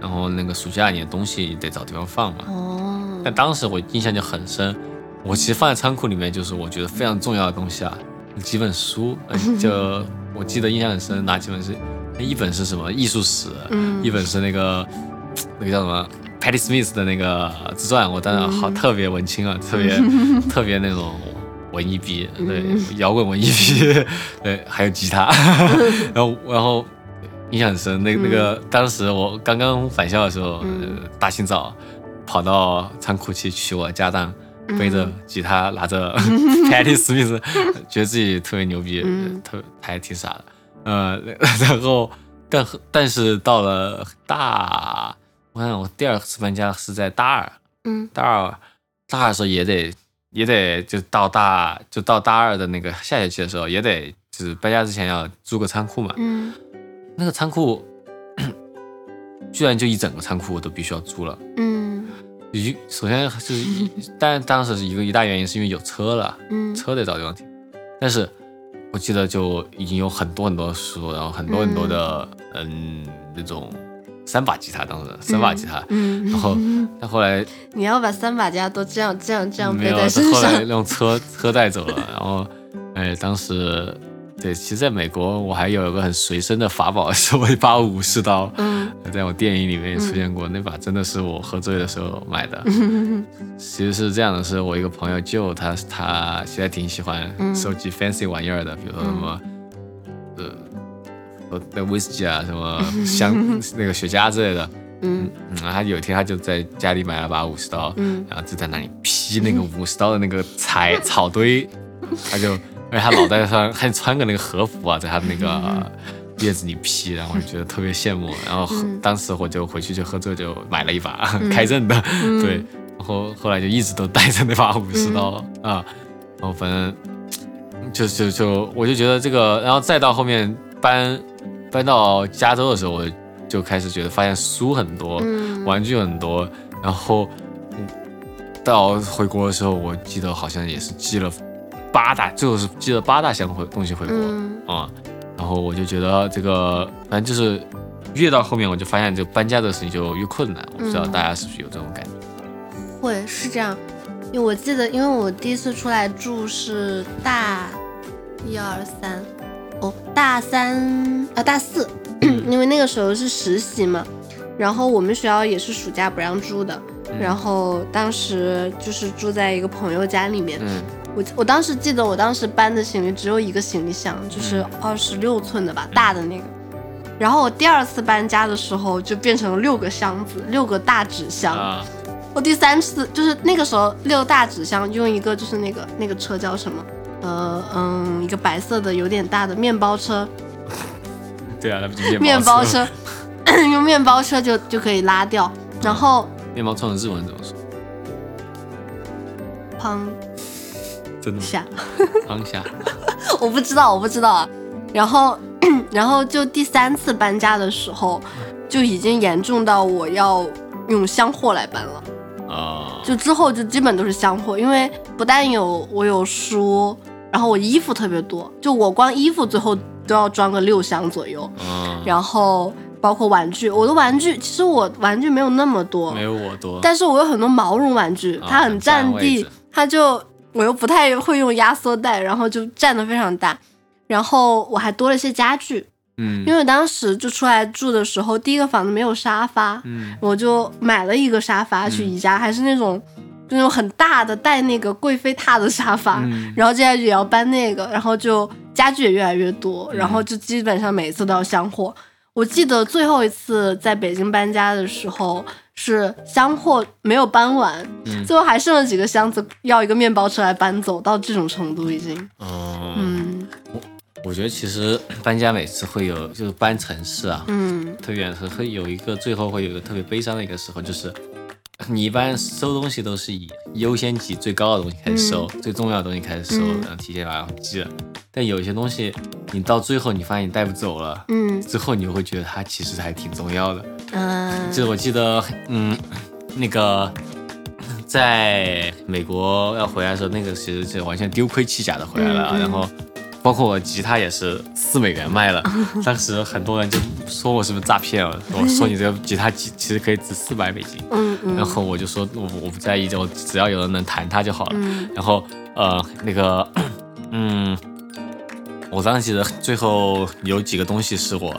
Speaker 1: 然后那个暑假你的东西得找地方放嘛。
Speaker 2: 哦，
Speaker 1: 但当时我印象就很深，我其实放在仓库里面就是我觉得非常重要的东西啊，几本书，呃就我记得印象很深，哪几本是？一本是什么艺术史，
Speaker 2: 嗯。
Speaker 1: 一本是那个那个叫什么 Patty Smith 的那个自传，我当然好、
Speaker 2: 嗯。
Speaker 1: 特别文青啊，特别特别那种文艺逼，对，摇滚文艺逼，对，还有吉他，然后然后印象很深，那那个当时我刚刚返校的时候，呃大清早跑到仓库去取我家当，背着吉他，拿着 Patty Smith，觉得自己特别牛逼，
Speaker 2: 嗯。
Speaker 1: 特还挺傻的，呃，然后但但是到了大，我看我第二次搬家是在大二，
Speaker 2: 嗯。
Speaker 1: 大二大二的时候也得也得就到大就到大二的那个下学期的时候也得就是搬家之前要租个仓库嘛，
Speaker 2: 嗯。
Speaker 1: 那个仓库 居然就一整个仓库我都必须要租了。
Speaker 2: 嗯
Speaker 1: 一首先就是一，但当时是一个一大原因是因为有车了，
Speaker 2: 嗯。
Speaker 1: 车得找地方停。但是我记得就已经有很多很多书，然后很多很多的嗯。那种三把吉他，当时三把吉他，
Speaker 2: 嗯，
Speaker 1: 然后 但后来
Speaker 2: 你要把三把吉他都这样这样这样背
Speaker 1: 没有，
Speaker 2: 在身
Speaker 1: 后来
Speaker 2: 上，
Speaker 1: 用车车带走了，然后哎当时。对，其实在美国，我还有一个很随身的法宝，是我一把武士刀，
Speaker 2: 嗯。
Speaker 1: 在我电影里面也出现过，那把真的是我喝醉的时候买的。其实是这样的，是我一个朋友舅，他他现在挺喜欢
Speaker 2: 嗯。
Speaker 1: 收集 fancy 玩意儿的，比如说什么，呃，呃那威士忌啊，什么 香那个雪茄之类的。
Speaker 2: 嗯。
Speaker 1: 嗯，他有一天他就在家里买了把武士刀，
Speaker 2: 嗯。
Speaker 1: 然后就在那里劈那个武士刀的那个柴草堆，他就，而且他脑袋上还穿个那个和服啊，在他的那个叶子里劈，然后我就觉得特别羡慕。然后
Speaker 2: 嗯。
Speaker 1: 当时我就回去就喝醉就买了一把 开刃的，
Speaker 2: 嗯。
Speaker 1: 对，然后后来就一直都带着那把武士刀啊，然后反正就就就我就觉得这个，然后再到后面搬搬到加州的时候，我就开始觉得发现书很多，
Speaker 2: 嗯
Speaker 1: 玩具很多，然后嗯到回国的时候，我记得好像也是寄了八大，最后是寄了八大箱回东西回国啊、
Speaker 2: 嗯
Speaker 1: 然后我就觉得这个反正就是越到后面，我就发现这个搬家的事情就越困难。我不知道
Speaker 2: 嗯。
Speaker 1: 大家是不是有这种感觉？
Speaker 2: 会是这样，因为我记得，因为我第一次出来住是大一二三，哦，大三啊大四，因为那个时候是实习嘛，然后我们学校也是暑假不让住的，然后当时就是住在一个朋友家里面，
Speaker 1: 嗯
Speaker 2: 我我当时记得我当时搬的行李只有一个行李箱，就是二十六寸的吧，大的那个。然后我第二次搬家的时候就变成了六个箱子，六个大纸箱。
Speaker 1: 啊，
Speaker 2: 我第三次就是那个时候六大纸箱用一个就是那个那个车叫什么？呃嗯，一个白色的有点大的面包车，
Speaker 1: 对啊，那不就
Speaker 2: 面包
Speaker 1: 车？
Speaker 2: 车 用面包车就就可以拉掉，然后
Speaker 1: 面包车的日文怎么说？
Speaker 2: 砰
Speaker 1: 真的吗？
Speaker 2: 下，
Speaker 1: 当 下
Speaker 2: 我不知道我不知道啊。然后 然后就第三次搬家的时候，就已经严重到我要用箱货来搬了。
Speaker 1: 啊，
Speaker 2: 就之后就基本都是箱货，因为不但有我有书，然后我衣服特别多，就我光衣服最后都要装个六箱左右，
Speaker 1: 嗯，
Speaker 2: 然后包括玩具，我的玩具其实我玩具没有那么多
Speaker 1: 没，有我多。
Speaker 2: 但是我有很多毛绒玩具，
Speaker 1: 啊
Speaker 2: 它很占地，它就我又不太会用压缩袋，然后就占的非常大，然后我还多了一些家具，
Speaker 1: 嗯。
Speaker 2: 因为当时就出来住的时候，第一个房子没有沙发，
Speaker 1: 嗯。
Speaker 2: 我就买了一个沙发去宜家，还是那种就那种很大的带那个贵妃榻的沙发，
Speaker 1: 嗯。
Speaker 2: 然后接下去也要搬那个，然后就家具也越来越多，
Speaker 1: 嗯。
Speaker 2: 然后就基本上每次都要箱货。我记得最后一次在北京搬家的时候，是箱货没有搬完，
Speaker 1: 嗯。
Speaker 2: 最后还剩了几个箱子，要一个面包车来搬走，到这种程度已经。
Speaker 1: 嗯，
Speaker 2: 嗯。
Speaker 1: 我觉得其实搬家每次会有，就是搬城市啊，
Speaker 2: 嗯。
Speaker 1: 特别远是会有一个最后会有一个特别悲伤的一个时候，就是你一般收东西都是以优先级最高的东西开始收，最重要的东西开始收，
Speaker 2: 嗯。
Speaker 1: 然后提前把它寄了。但有一些东西你到最后你发现你带不走了，
Speaker 2: 嗯
Speaker 1: 之后你又会觉得它其实还挺重要的。
Speaker 2: 嗯
Speaker 1: 就是我记得，嗯，那个在美国要回来的时候，那个其实是完全丢盔弃甲的回来了，
Speaker 2: 嗯嗯
Speaker 1: 然后。包括我吉他也是四美元卖了，当时很多人就说我是不是诈骗了，我说你这个 吉他其其实可以值四百美金，
Speaker 2: 嗯嗯，
Speaker 1: 然后我就说我我不在意，我只要有人能弹它就好了。
Speaker 2: 嗯
Speaker 1: 然后呃那个嗯，我当时记得最后有几个东西是我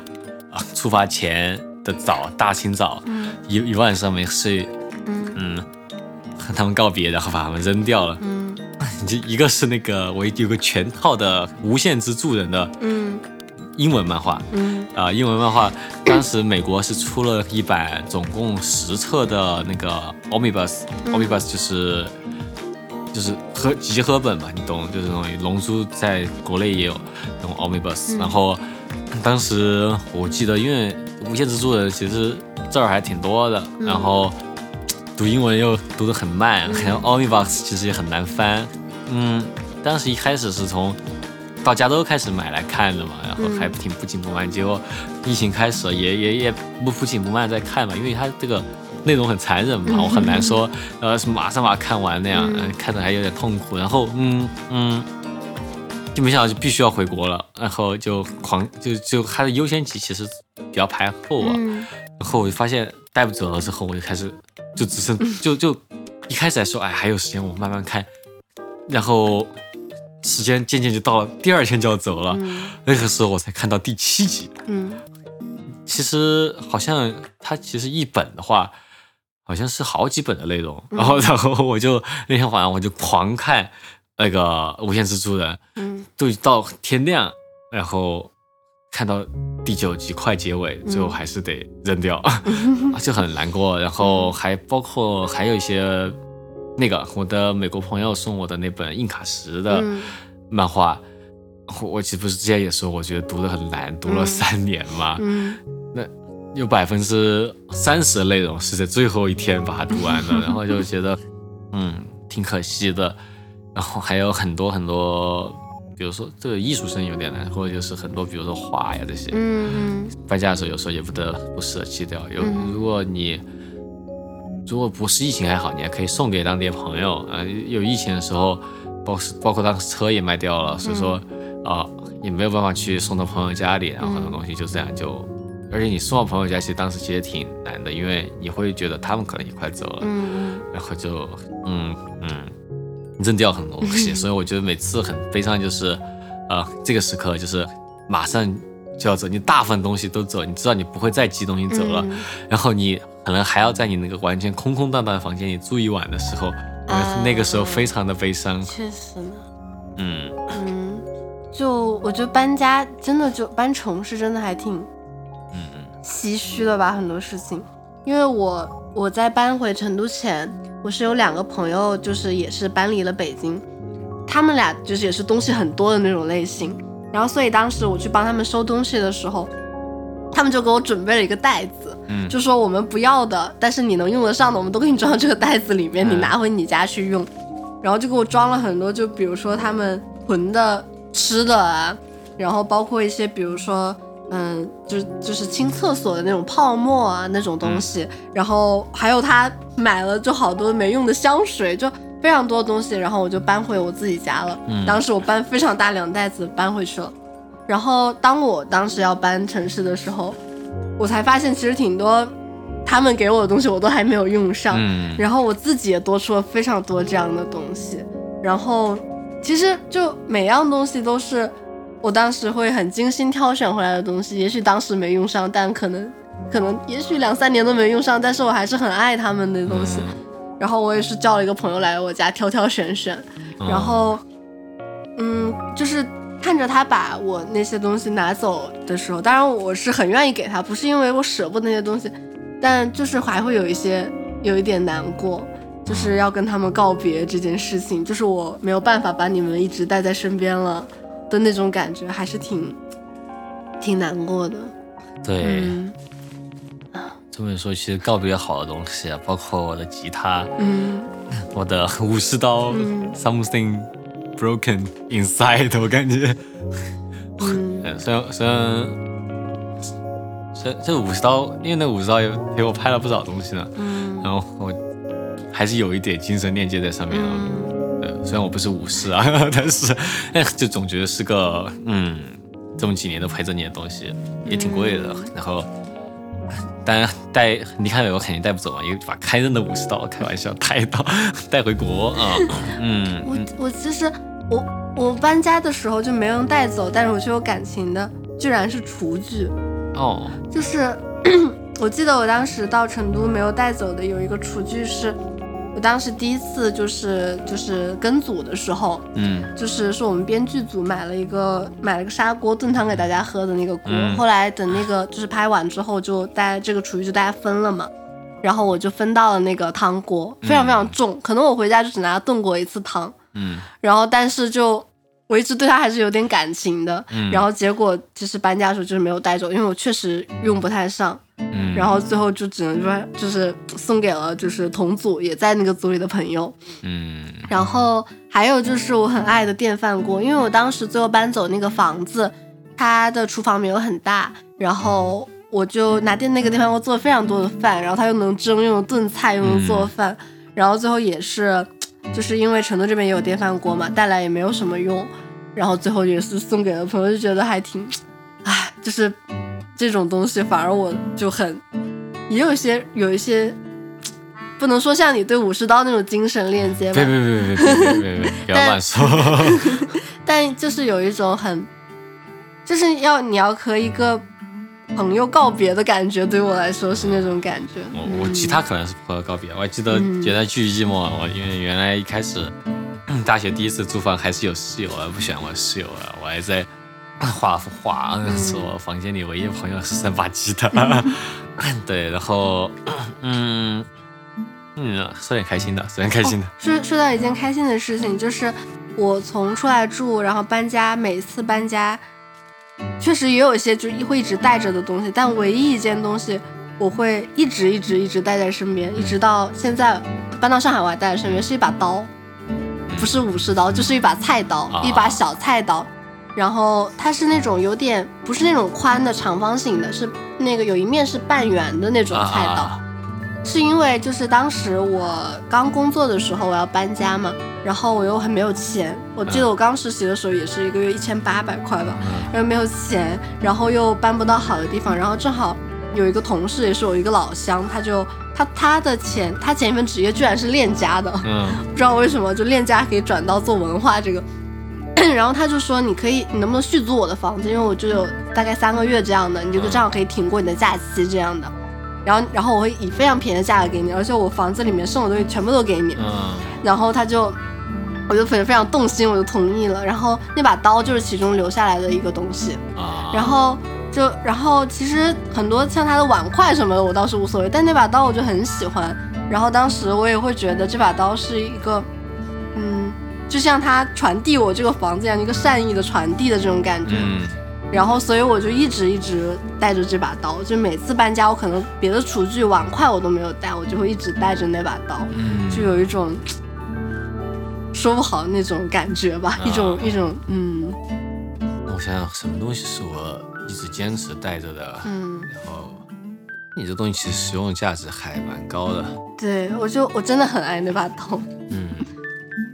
Speaker 1: 啊出发前的早大清早
Speaker 2: 嗯
Speaker 1: 一一晚上没睡，
Speaker 2: 嗯
Speaker 1: 嗯，和他们告别，然后把他们扔掉了。
Speaker 2: 嗯
Speaker 1: 就一个是那个我有个全套的《无限之助人》的
Speaker 2: 嗯
Speaker 1: 英文漫画，
Speaker 2: 嗯
Speaker 1: 啊、英文漫画，当时美国是出了一版总共十册的那个 Omnibus，Omnibus、就是就是合集合本嘛，你懂，就是那种《龙珠》在国内也有那种 Omnibus，、
Speaker 2: 嗯
Speaker 1: 然后当时我记得，因为《无限之助人》其实字儿还挺多的，
Speaker 2: 嗯
Speaker 1: 然后读英文又读得很慢，
Speaker 2: 嗯
Speaker 1: 然后 Omnibus 其实也很难翻，嗯，当时一开始是从到加州开始买来看的嘛，然后
Speaker 2: 嗯
Speaker 1: 还挺不紧不慢。结果疫情开始了，也也也不不紧不慢在看嘛，因为它这个内容很残忍嘛，我很难说呃是马上把它看完那样，看着还有点痛苦。然后嗯嗯，就没想到就必须要回国了，然后就狂就就它的优先级其实比较排后啊，
Speaker 2: 嗯。
Speaker 1: 然后我就发现带不走了之后，我就开始就只剩就就一开始还说哎还有时间我慢慢看，然后时间渐渐就到了第二天就要走了，
Speaker 2: 嗯。
Speaker 1: 那个时候我才看到第七集。
Speaker 2: 嗯。
Speaker 1: 其实好像它其实一本的话，好像是好几本的内容，然后然后我就那天晚上我就狂看那个《无限蜘蛛人》，
Speaker 2: 嗯。
Speaker 1: 都到天亮，然后看到第九集快结尾，最后还是得扔掉，就很难过。然后还包括还有一些那个我的美国朋友送我的那本印卡石的
Speaker 2: 嗯。
Speaker 1: 漫画，我我其实不是之前也说，我觉得读的很难，读了
Speaker 2: 嗯。
Speaker 1: 三年嘛，
Speaker 2: 嗯
Speaker 1: 有百分之三十的内容是在最后一天把它读完的，然后就觉得嗯挺可惜的。然后还有很多很多，比如说这个艺术生有点难，或者就是很多比如说画呀这些，
Speaker 2: 嗯
Speaker 1: 搬家的时候有时候也不得不舍弃掉。有
Speaker 2: 嗯
Speaker 1: 如果你如果不是疫情还好，你还可以送给当地的朋友。啊，有疫情的时候，包包括当时车也卖掉了，所以说啊、也没有办法去送到朋友家里，然后很多东西就这样就，而且你送到朋友家，其实当时其实挺难的，因为你会觉得他们可能也快走了，
Speaker 2: 嗯。
Speaker 1: 然后就嗯嗯扔掉很多东西，所以我觉得每次很悲伤，就是呃这个时刻就是马上就要走，你大部分东西都走，你知道你不会再寄东西走了，
Speaker 2: 嗯。
Speaker 1: 然后你可能还要在你那个完全空空荡荡的房间里住一晚的时候，那个时候非常的悲伤，
Speaker 2: 确实呢。
Speaker 1: 嗯。
Speaker 2: 嗯，就我觉得搬家真的就搬城市真的还挺
Speaker 1: 嗯
Speaker 2: 唏嘘了吧，很多事情。因为我我在搬回成都前，我是有两个朋友，就是也是搬离了北京，他们俩就是也是东西很多的那种类型。然后所以当时我去帮他们收东西的时候，他们就给我准备了一个袋子，
Speaker 1: 嗯
Speaker 2: 就说我们不要的，但是你能用得上的，我们都给你装到这个袋子里面，
Speaker 1: 嗯
Speaker 2: 你拿回你家去用。然后就给我装了很多，就比如说他们囤的吃的啊，然后包括一些比如说，嗯，就就是清厕所的那种泡沫啊那种东西，然后还有他买了就好多没用的香水，就非常多的东西，然后我就搬回我自己家了。
Speaker 1: 嗯
Speaker 2: 当时我搬非常大两袋子搬回去了，然后当我当时要搬城市的时候，我才发现其实挺多他们给我的东西我都还没有用上。
Speaker 1: 嗯
Speaker 2: 然后我自己也多出了非常多这样的东西，然后其实就每样东西都是我当时会很精心挑选回来的东西，也许当时没用上，但可能可能也许两三年都没用上，但是我还是很爱他们的东西。然后我也是叫了一个朋友来我家挑挑选选，
Speaker 1: 嗯
Speaker 2: 然后嗯，就是看着他把我那些东西拿走的时候，当然我是很愿意给他，不是因为我舍不得那些东西，但就是还会有一些有一点难过，就是要跟他们告别这件事情，就是我没有办法把你们一直带在身边了的那种感觉，还是挺挺难过的。
Speaker 1: 对。
Speaker 2: 嗯。
Speaker 1: 这么一说，其实告别好的东西啊，包括我的吉他，
Speaker 2: 嗯。
Speaker 1: 我的武士刀、
Speaker 2: 嗯。
Speaker 1: s o m e t h i n g broken inside，我感觉，
Speaker 2: 嗯。
Speaker 1: 呃虽然虽然，这这武士刀，因为那武士刀也陪我拍了不少东西呢，
Speaker 2: 嗯。
Speaker 1: 然后我还是有一点精神链接在上面的。虽然我不是武士啊，但是哎，就总觉得是个嗯，这么几年都陪着你的东西，也挺贵的。然后，当然带离开美国肯定带不走嘛，一把开刃的武士刀，开玩笑，带到 带回国啊，嗯
Speaker 2: 我
Speaker 1: 嗯。
Speaker 2: 我其实我我搬家的时候就没人带走，但是我却有感情的居然是厨具，
Speaker 1: 哦，
Speaker 2: 就是 我记得我当时到成都没有带走的有一个厨具是，我当时第一次就是就是跟组的时候，
Speaker 1: 嗯。
Speaker 2: 就是是我们编剧组买了一个买了个砂锅炖汤给大家喝的那个锅，
Speaker 1: 嗯。
Speaker 2: 后来等那个就是拍完之后，就大家这个厨余就大家分了嘛，然后我就分到了那个汤锅，非常非常重，可能我回家就只拿它炖过一次汤，
Speaker 1: 嗯。
Speaker 2: 然后但是就我一直对他还是有点感情的，
Speaker 1: 嗯。
Speaker 2: 然后结果就是搬家的时候就是没有带走，因为我确实用不太上，
Speaker 1: 嗯，
Speaker 2: 然后最后就只能说就是送给了就是同组也在那个组里的朋友，
Speaker 1: 嗯。
Speaker 2: 然后还有就是我很爱的电饭锅，因为我当时最后搬走那个房子，它的厨房没有很大，然后我就拿电那个电饭锅做了非常多的饭，然后它又能蒸又能炖菜又能做饭，然后最后也是就是因为成都这边也有电饭锅嘛，带来也没有什么用，然后最后也是送给了朋友，就觉得还挺，唉，就是这种东西，反而我就很，也有一些有一些，不能说像你对武士刀那种精神链接，
Speaker 1: 别别别别别别别，不要乱说，
Speaker 2: 但就是有一种很，就是要你要和一个。朋友告别的感觉，对我来说是那种感觉。
Speaker 1: 我我其他可能是朋友告别，我还记得
Speaker 2: 嗯。
Speaker 1: 原来巨寂寞，我因为原来一开始大学第一次租房还是有室友的，不喜欢我室友了，我还在画画，是我房间里唯一朋友是三把吉他，对，然后嗯嗯，说点开心的，说点开心的，
Speaker 2: 说说到一件开心的事情，就是我从出来住，然后搬家，每次搬家，确实也有一些就会一直带着的东西，但唯一一件东西我会一直一直一直带在身边，一直到现在搬到上海我还带在身边，是一把刀，不是武士刀，就是一把菜刀，
Speaker 1: 啊
Speaker 2: 一把小菜刀。然后它是那种有点不是那种宽的长方形的，是那个有一面是半圆的那种菜刀。
Speaker 1: 啊
Speaker 2: 是因为就是当时我刚工作的时候，我要搬家嘛，然后我又很没有钱。我记得我刚实习的时候也是一个月一千八百块吧，
Speaker 1: 嗯
Speaker 2: 然后没有钱，然后又搬不到好的地方，然后正好有一个同事也是我一个老乡，他就他他的前他前一份职业居然是链家的，
Speaker 1: 嗯
Speaker 2: 不知道为什么就链家可以转到做文化这个。然后他就说：“你可以，你能不能续租我的房子？因为我就有大概三个月这样的，你就正好可以挺过你的假期这样的。然后，然后我会以非常便宜的价格给你，而且我房子里面剩的东西全部都给你。
Speaker 1: 嗯
Speaker 2: 然后他就，我就非常非常动心，我就同意了。然后那把刀就是其中留下来的一个东西。
Speaker 1: 啊，
Speaker 2: 然后就，然后其实很多像他的碗筷什么的，我倒是无所谓，但那把刀我就很喜欢。然后当时我也会觉得这把刀是一个，嗯，就像他传递我这个房子一样，一个善意的传递的这种感觉。
Speaker 1: 嗯
Speaker 2: 然后，所以我就一直一直带着这把刀，就每次搬家，我可能别的厨具、碗筷我都没有带，我就会一直带着那把刀，
Speaker 1: 嗯
Speaker 2: 就有一种说不好的那种感觉吧，一种一种嗯
Speaker 1: 我想想什么东西是我一直坚持带着的，
Speaker 2: 嗯，
Speaker 1: 然后你这东西其实实用价值还蛮高的。
Speaker 2: 对我就我真的很爱那把刀。
Speaker 1: 嗯，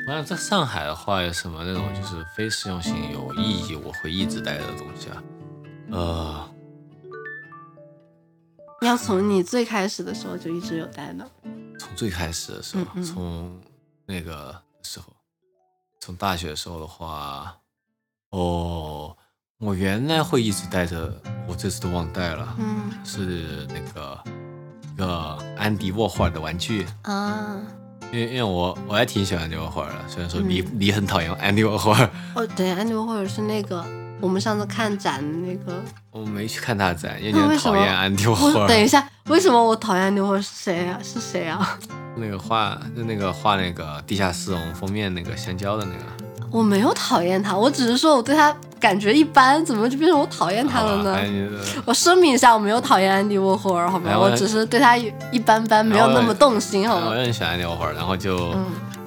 Speaker 1: 完了，在上海的话，有什么那种就是非实用性有意义，我会一直带着的东西啊？呃，
Speaker 2: 要从你最开始的时候就一直有带的，
Speaker 1: 从最开始的时候，
Speaker 2: 嗯嗯
Speaker 1: 从那个时候，从大学的时候的话，哦，我原来会一直带着，我这次都忘带了，
Speaker 2: 嗯
Speaker 1: 是那个一个安迪沃霍尔的玩具。
Speaker 2: 啊，
Speaker 1: 因为因为我我还挺喜欢安迪沃霍尔的，虽然说你、
Speaker 2: 嗯
Speaker 1: 你很讨厌安迪沃霍尔，
Speaker 2: 哦对，安迪沃霍尔是那个我们上次看展的那个，
Speaker 1: 我没去看他展，因为你讨厌安迪沃霍尔。
Speaker 2: 我等一下，为什么我讨厌安迪沃霍尔是谁啊？是谁啊？
Speaker 1: 那个画就那个画那个地下丝绒封面那个香蕉的那个，
Speaker 2: 我没有讨厌他，我只是说我对他感觉一般，怎么就变成我讨厌他了呢？我声明一下，我没有讨厌安迪沃霍尔，好吧？
Speaker 1: 哎我
Speaker 2: 我只是对他一一般般，没有那么动心，好吗？
Speaker 1: 我很喜欢安迪沃霍尔，然后就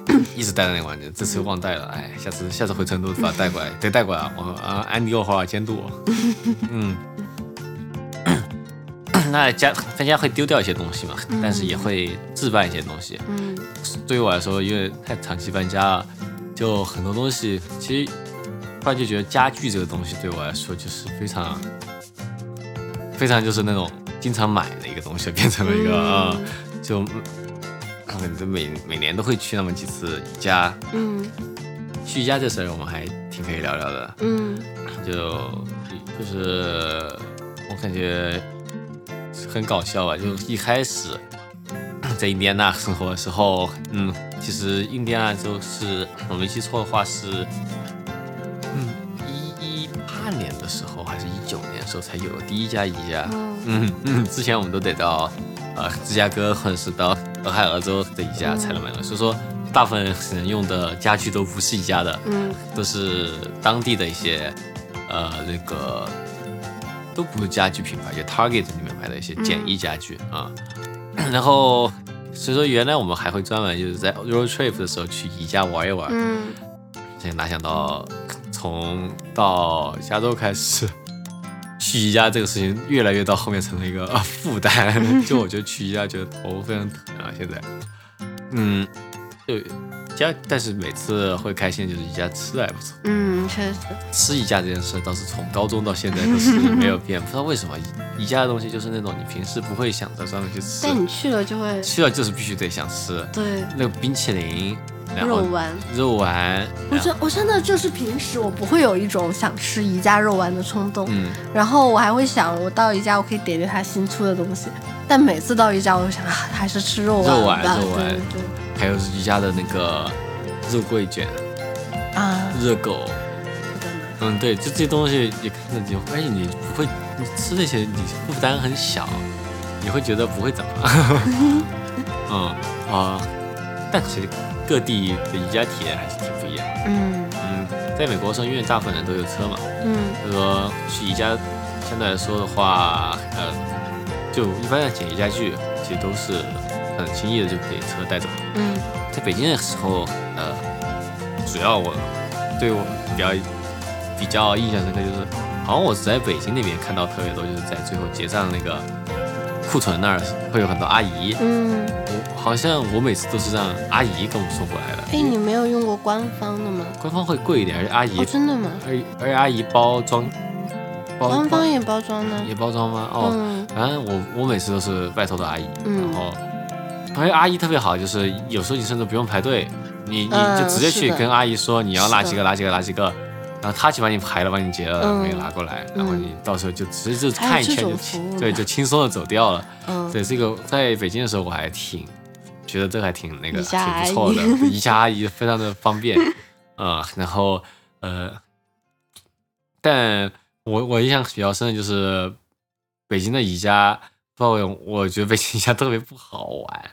Speaker 2: 嗯
Speaker 1: 一直带着那个玩具，这次又忘带了，哎，下次下次回成都把它带过来，得带过来，我啊安迪沃霍尔监督我，嗯。那家搬家会丢掉一些东西嘛，但是也会置办一些东西。
Speaker 2: 嗯
Speaker 1: 对于我来说，因为太长期搬家了，就很多东西，其实突然就觉得家具这个东西对我来说就是非常非常就是那种经常买的一个东西，变成了一个
Speaker 2: 嗯。
Speaker 1: 呃，就嗯就每每年都会去那么几次宜家。
Speaker 2: 嗯。
Speaker 1: 去宜家这事儿我们还挺可以聊聊的，
Speaker 2: 嗯。
Speaker 1: 就就是我感觉很搞笑啊，就一开始在印第安纳生活的时候，嗯，其实印第安纳州是我没记错的话是，的时候还是一九年的时候才有第一家宜家。嗯。嗯，之前我们都得到呃芝加哥或者是到俄亥俄州的宜家才能买到，所以说大部分人用的家具都不是宜家的，
Speaker 2: 嗯。
Speaker 1: 都是当地的一些呃那个都不是家具品牌，就 Target 里面买的一些简易家具啊。然后所以说原来我们还会专门就是在 road trip 的时候去宜家玩一玩，
Speaker 2: 嗯。
Speaker 1: 现在哪想到从到加州开始。去宜家这个事情越来越到后面成了一个 负担，就我觉得去宜家觉得头非常疼啊，现在，嗯，就家，但是每次会开心就是宜家吃的还不错，
Speaker 2: 嗯，确实，
Speaker 1: 吃宜家这件事倒是从高中到现在都是没有变，不知道为什么宜宜家的东西就是那种你平时不会想着专门去吃，
Speaker 2: 但你去了就会
Speaker 1: 去了就是必须得想吃
Speaker 2: 对。
Speaker 1: 那个冰淇淋，然后
Speaker 2: 肉丸。
Speaker 1: 肉丸，
Speaker 2: 我真我真的就是平时我不会有一种想吃宜家肉丸的冲动，
Speaker 1: 嗯，
Speaker 2: 然后我还会想，我到宜家我可以点点它新出的东西，但每次到宜家我就想啊，还是吃肉丸
Speaker 1: 肉丸
Speaker 2: 吧，
Speaker 1: 肉丸。
Speaker 2: 对对
Speaker 1: 还有宜家的那个肉桂卷、
Speaker 2: 啊，
Speaker 1: 热狗，嗯，对，就这些东西，你看着你会发现你不会，你吃这些你负担很小，你会觉得不会怎么，嗯啊、但其实各地的宜家体验还是挺不一样的。
Speaker 2: 嗯。
Speaker 1: 嗯，在美国的时候，因为大部分人都有车嘛，
Speaker 2: 嗯。
Speaker 1: 所以说去宜家相对来说的话，呃，就一般的捡宜家具其实都是很轻易的就可以车带走。
Speaker 2: 嗯
Speaker 1: 在北京的时候，呃，主要我对我比较比较印象深刻就是，好像我是在北京那边看到特别多，就是在最后结账那个库存那儿会有很多阿姨，
Speaker 2: 嗯，
Speaker 1: 我好像我每次都是让阿姨给我们送过来的。
Speaker 2: 哎，你没有用过官方的吗？
Speaker 1: 官方会贵一点，而且阿姨
Speaker 2: 哦，，真的吗？
Speaker 1: 而而且阿姨包装，
Speaker 2: 官方也包装呢。
Speaker 1: 也包装吗？哦，
Speaker 2: 嗯
Speaker 1: 反正我我每次都是外头的阿姨，
Speaker 2: 嗯
Speaker 1: 然后而且阿姨特别好，就是有时候你甚至不用排队，你你
Speaker 2: 嗯
Speaker 1: 就直接去跟阿姨说你要哪几个哪几个哪几个，然后她去帮你排了，帮你结了，
Speaker 2: 嗯
Speaker 1: 给你拿过来，然后
Speaker 2: 嗯
Speaker 1: 你到时候就直接就看一圈就对，就轻松的走掉了。
Speaker 2: 嗯，
Speaker 1: 对，这个在北京的时候我还挺觉得这还挺那个挺不错的，宜家阿姨非常的方便，啊、然后呃，但我我印象比较深的就是北京的宜家，不知道为什么我觉得北京宜家特别不好玩。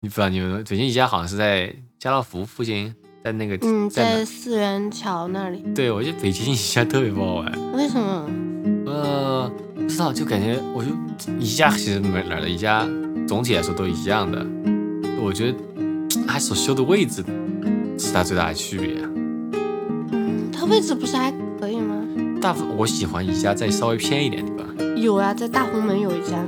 Speaker 2: 嗯
Speaker 1: 你不知道你们北京宜家好像是在家乐福附近，在那个
Speaker 2: 嗯，
Speaker 1: 在
Speaker 2: 四元桥那里，
Speaker 1: 对我觉得北京宜家特别不好玩。
Speaker 2: 为什么？
Speaker 1: 呃，不知道，就感觉我就宜家其实哪哪的宜家总体来说都一样的，我觉得它所修的位置是它最大的区别。
Speaker 2: 嗯，它位置不是还可以吗？
Speaker 1: 大我喜欢宜家再稍微偏一点的地方。
Speaker 2: 有啊，在大红门有一家，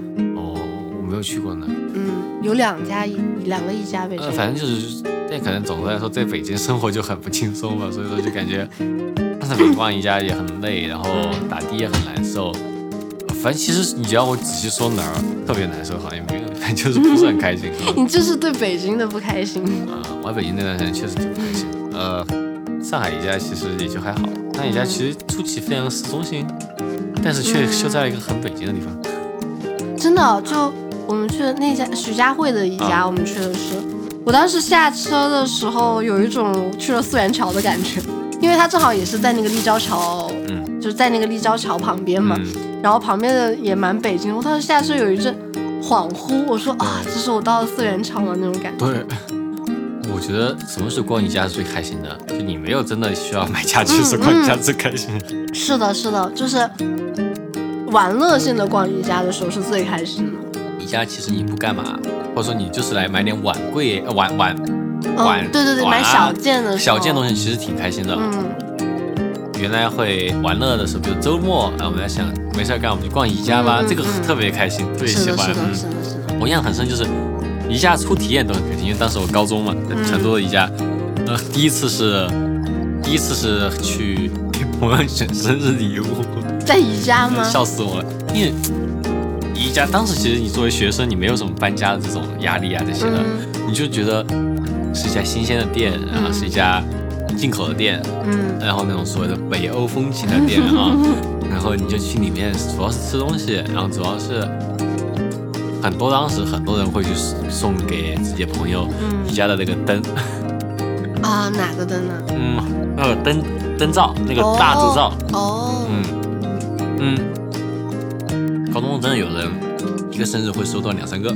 Speaker 1: 没有去过呢。
Speaker 2: 嗯，有两家一两个一家北
Speaker 1: 呃，
Speaker 2: 京，
Speaker 1: 反正就是，但可能总的来说，在北京生活就很不轻松吧，所以说就感觉在北京逛一家也很累，然后打的也很难受。反正其实你只要我仔细说哪儿特别难受，好像也没有，但就是不是很开心。
Speaker 2: 你这是对北京的不开心。
Speaker 1: 啊、我在北京那段时间确实挺不开心。呃，上海一家其实也就还好，上海一家其实初期非常市中心，但是却修在了一个很北京的地方。
Speaker 2: 真的，就我们去的那家徐家汇的一家，
Speaker 1: 啊
Speaker 2: 我们去的是，我当时下车的时候有一种去了四元桥的感觉，因为它正好也是在那个立交桥，
Speaker 1: 嗯
Speaker 2: 就是在那个立交桥旁边嘛，
Speaker 1: 嗯，
Speaker 2: 然后旁边的也蛮北京，我当时下车有一阵恍惚，我说啊，这是我到了四元桥吗？那种感觉。
Speaker 1: 对。我觉得什么时候逛宜家是最开心的？就你没有真的需要买家具，
Speaker 2: 嗯
Speaker 1: 是逛宜家最开心。
Speaker 2: 是的，是的，就是玩乐性的逛宜家的时候是最开心的。
Speaker 1: 宜家其实你不干嘛，或者说你就是来买点碗柜、呃碗碗碗、
Speaker 2: 嗯，对对对，
Speaker 1: 啊
Speaker 2: 买小件的
Speaker 1: 小件东西，其实挺开心的。
Speaker 2: 嗯
Speaker 1: 原来会玩乐的时候，比如周末，啊，我们在想没事儿干，我们就逛宜家吧，这个特别开心，特别，喜欢。我印象很深，就是宜家出体验都很开心，因为当时我高中嘛，在
Speaker 2: 嗯
Speaker 1: 成都的宜家，呃，第一次是第一次是去给朋友选生日礼物，
Speaker 2: 在宜家吗？
Speaker 1: 笑死我了，因为宜家当时其实你作为学生，你没有什么搬家的这种压力啊这些的，
Speaker 2: 嗯。
Speaker 1: 你就觉得是一家新鲜的店，然后是一家进口的店，
Speaker 2: 嗯。
Speaker 1: 然后那种所谓的北欧风情的店啊，然后你就去里面，主要是吃东西，然后主要是很多当时很多人会去送给自己的朋友
Speaker 2: 嗯。
Speaker 1: 宜家的那个灯，
Speaker 2: 啊，哪个灯呢？
Speaker 1: 嗯，那个灯灯罩，那个大烛罩，
Speaker 2: 哦，
Speaker 1: 嗯。嗯，高中真的有人一个生日会收到两三个，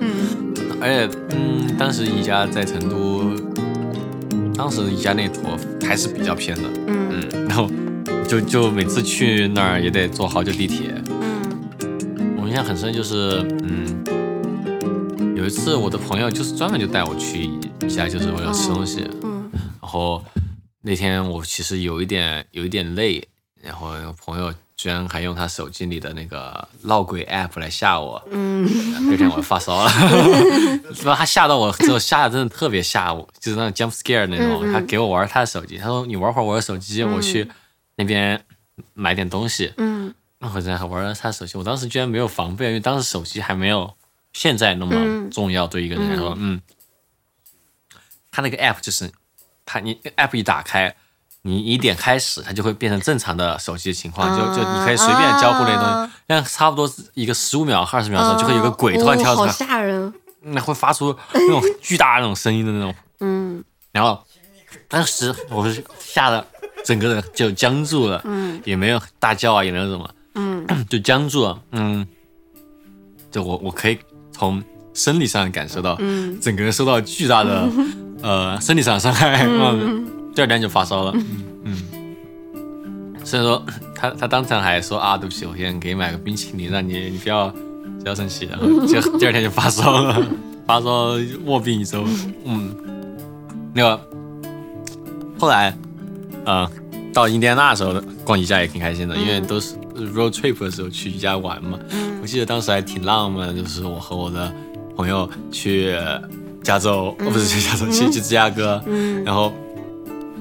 Speaker 2: 嗯。
Speaker 1: 而且嗯，当时宜家在成都，当时宜家那坨还是比较偏的，
Speaker 2: 嗯。
Speaker 1: 嗯，然后就就每次去那儿也得坐好久地铁，
Speaker 2: 嗯。
Speaker 1: 我印象很深，就是嗯，有一次我的朋友就是专门就带我去宜家，就是为了吃东西。
Speaker 2: 嗯
Speaker 1: 然后那天我其实有一点有一点累，然后朋友居然还用他手机里的那个闹鬼 app 来吓我，
Speaker 2: 嗯。
Speaker 1: 第二天我发烧了。然后他吓到我之后，吓的真的特别吓我，就是那种 jump scare 那种。他给我玩他的手机，他说你玩会儿我的手机，我去那边买点东西。
Speaker 2: 嗯。
Speaker 1: 那会在玩了他的手机，我当时居然没有防备，因为当时手机还没有现在那么
Speaker 2: 嗯。
Speaker 1: 重要，对一个人来说，嗯，他那个 app 就是，他你 app 一打开，你一点开始，它就会变成正常的手机情况，就就你可以随便交互那些东
Speaker 2: 啊
Speaker 1: 西，但差不多一个十五秒、二十秒的时候，就会有个鬼突然跳出来，
Speaker 2: 吓人。
Speaker 1: 那会发出那种巨大那种声音的那种，
Speaker 2: 嗯
Speaker 1: 然后当时我是吓得整个人就僵住了，
Speaker 2: 嗯
Speaker 1: 也没有大叫啊，也没有什么。
Speaker 2: 嗯
Speaker 1: 就僵住了，嗯，就我我可以从生理上感受到，
Speaker 2: 嗯
Speaker 1: 整个人受到巨大的 呃身体上的伤害，嗯，第二天就发烧了，嗯，所以说他他当场还说啊，对不起，我先给你买个冰淇淋，让你你不要不要生气，然 后就第二天就发烧了，发烧卧病一周，嗯，那个后来，呃，到印第安纳的时候逛宜家也挺开心的，因为都是 road trip 的时候去宜家玩嘛。我记得当时还挺浪漫的，就是我和我的朋友去加州，哦不是去加州，去去芝加哥，
Speaker 2: 嗯。
Speaker 1: 然后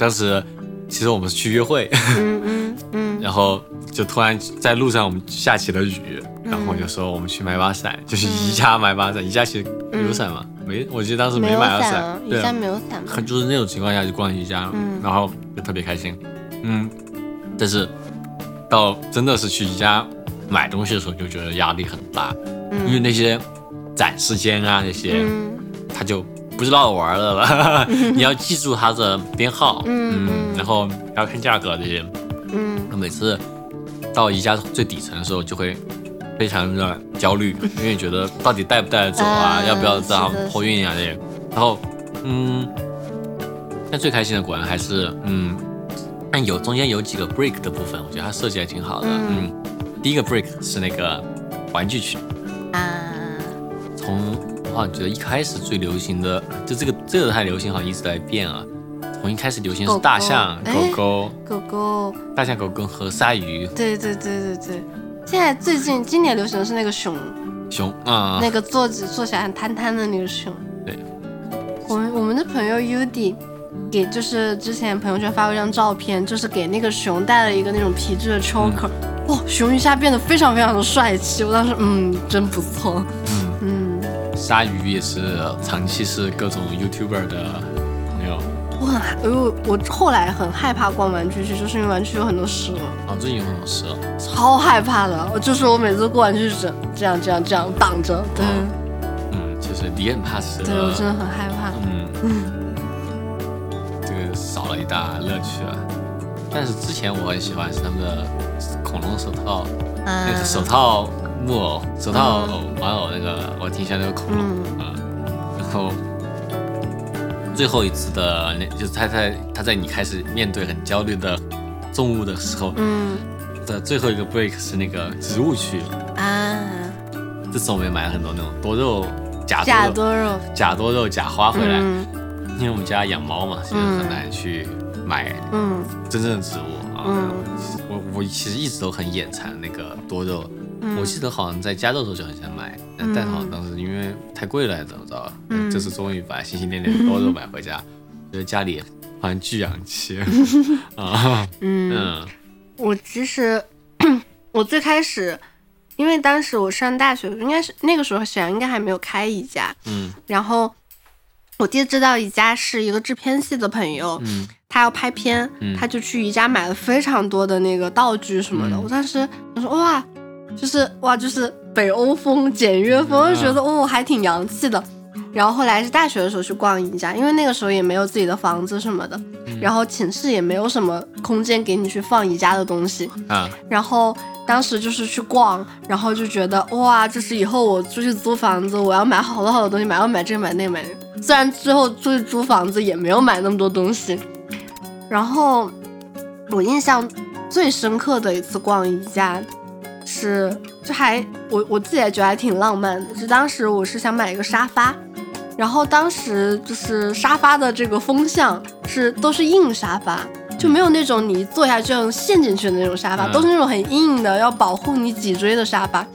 Speaker 1: 当时其实我们是去约会，
Speaker 2: 嗯嗯嗯。
Speaker 1: 然后就突然在路上我们下起了雨，然后就说我们去买把伞，就是宜家买把伞，宜家其实有伞吗？没，我记得当时
Speaker 2: 没
Speaker 1: 买到
Speaker 2: 伞。宜家没有伞吗？
Speaker 1: 很就是那种情况下就逛宜家，
Speaker 2: 嗯。
Speaker 1: 然后就特别开心，嗯，但是到真的是去宜家买东西的时候，就觉得压力很大，因为那些展示间啊那些，
Speaker 2: 嗯。
Speaker 1: 他就不是闹着玩的了，你要记住它的编号，
Speaker 2: 嗯嗯
Speaker 1: 然后还要看价格这些，
Speaker 2: 嗯
Speaker 1: 每次到宜家最底层的时候就会。非常的焦虑，因为觉得到底带不带得走啊，
Speaker 2: 嗯
Speaker 1: 要不要这样托运啊这些。然后，嗯，但最开心的果然还是，嗯，但有中间有几个 break 的部分，我觉得它设计还挺好的。
Speaker 2: 嗯
Speaker 1: 嗯，第一个 break 是那个玩具区，
Speaker 2: 啊
Speaker 1: 从我好像觉得一开始最流行的，就这个这个太流行，好像一直在变啊。从一开始流行是大象、
Speaker 2: 哎
Speaker 1: 狗狗、
Speaker 2: 狗狗，
Speaker 1: 大象、狗狗和鲨鱼、
Speaker 2: 对对对对对。现在最近今年流行的是那个熊，
Speaker 1: 熊啊，
Speaker 2: 那个坐着坐起来很瘫瘫的那个熊。
Speaker 1: 对，
Speaker 2: 我们我们的朋友 Udi 给就是之前朋友圈发过一张照片，就是给那个熊戴了一个那种皮质的 choker，哇、熊一下变得非常非常的帅气。我当时嗯，真不错。
Speaker 1: 嗯，
Speaker 2: 嗯，
Speaker 1: 鲨鱼也是长期是各种 YouTuber 的朋友。
Speaker 2: 我很害，因为我后来很害怕逛玩具区，就是因为玩具区有很多蛇，
Speaker 1: 啊，最近有很多蛇。
Speaker 2: 超害怕的。我就是我每次过玩具区这样这样这样挡着，对、
Speaker 1: 嗯，就是你很怕蛇。
Speaker 2: 对，我真的很害怕。
Speaker 1: 嗯，这个少了一大乐趣啊。但是之前我很喜欢是他们的恐龙手套，
Speaker 2: 啊
Speaker 1: 那个手套木偶、手套偶玩偶那个，我挺喜欢那个恐龙
Speaker 2: 嗯。
Speaker 1: 啊。然后最后一次的那，就是他在他在你开始面对很焦虑的重物的时候
Speaker 2: 嗯。
Speaker 1: 的最后一个 break 是那个植物区，
Speaker 2: 啊，
Speaker 1: 这次我们也买了很多那种多肉假
Speaker 2: 假
Speaker 1: 多肉、
Speaker 2: 多肉，
Speaker 1: 假多肉、假花回来。
Speaker 2: 嗯。
Speaker 1: 因为我们家养猫嘛，其实很难去买
Speaker 2: 嗯。
Speaker 1: 真正的植物啊。
Speaker 2: 嗯。
Speaker 1: 我我其实一直都很眼馋那个多肉，
Speaker 2: 嗯。
Speaker 1: 我记得好像在加州的时候就很想买，但但好像当时因为太贵了，怎么着？
Speaker 2: 嗯。
Speaker 1: 这次终于把心心念念的多肉买回家，觉 得家里好像巨洋气啊。
Speaker 2: 嗯，
Speaker 1: 嗯。
Speaker 2: 我其实 我最开始，因为当时我上大学，应该是那个时候沈阳应该还没有开宜家，
Speaker 1: 嗯。
Speaker 2: 然后我爹知道宜家是一个制片系的朋友，
Speaker 1: 嗯。
Speaker 2: 他要拍片，
Speaker 1: 嗯。
Speaker 2: 他就去宜家买了非常多的那个道具什么的。
Speaker 1: 嗯。
Speaker 2: 我当时我说哇，就是哇，就是北欧风、简约风，就觉得哦还挺洋气的。然后后来是大学的时候去逛宜家，因为那个时候也没有自己的房子什么的，然后寝室也没有什么空间给你去放宜家的东西
Speaker 1: 啊。
Speaker 2: 然后当时就是去逛，然后就觉得哇，就是以后我出去租房子，我要买好多好多东西，买要买这个买那个买。虽然最后出去租房子也没有买那么多东西，然后我印象最深刻的一次逛宜家。是，就还我我自己也觉得还挺浪漫的。就当时我是想买一个沙发，然后当时就是沙发的这个风向是都是硬沙发，就没有那种你坐下就能陷进去的那种沙发，都是那种很硬的，要保护你脊椎的沙发。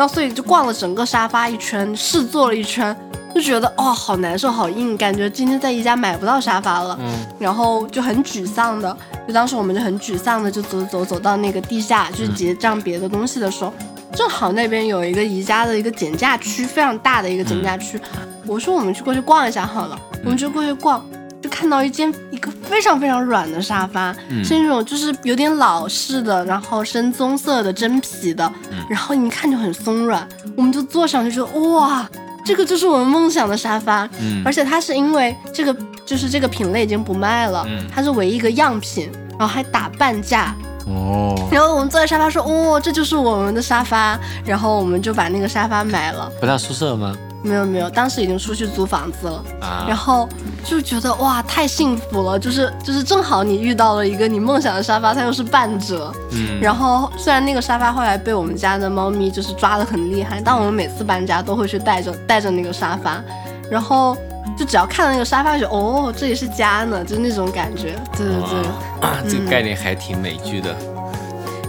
Speaker 2: 然后所以就逛了整个沙发一圈，试坐了一圈。就觉得哦，好难受，好硬，感觉今天在宜家买不到沙发了，嗯，然后就很沮丧的，就当时我们就很沮丧的，就走走走到那个地下去结账别的东西的时候，正好那边有一个宜家的一个减价区，非常大的一个减价区，我说我们去过去逛一下好了，我们就过去逛，就看到一间一个非常非常软的沙发，是那种就是有点老式的，然后深棕色的真皮的，然后一看就很松软，我们就坐上去说哇。这个就是我们梦想的沙发，嗯，而且它是因为这个就是这个品类已经不卖了，嗯，它是唯一一个样品，然后还打半价，哦，然后我们坐在沙发说，哦，这就是我们的沙发，然后我们就把那个沙发买了。
Speaker 1: 回到宿舍吗？
Speaker 2: 没有没有，当时已经出去租房子了，啊，然后就觉得哇，太幸福了，就是就是正好你遇到了一个你梦想的沙发，它又是半折，嗯，然后虽然那个沙发后来被我们家的猫咪就是抓的很厉害，但我们每次搬家都会去带着带着那个沙发，然后就只要看到那个沙发就哦，这里是家呢，就那种感觉，对对
Speaker 1: 对，这个概念还挺美剧的，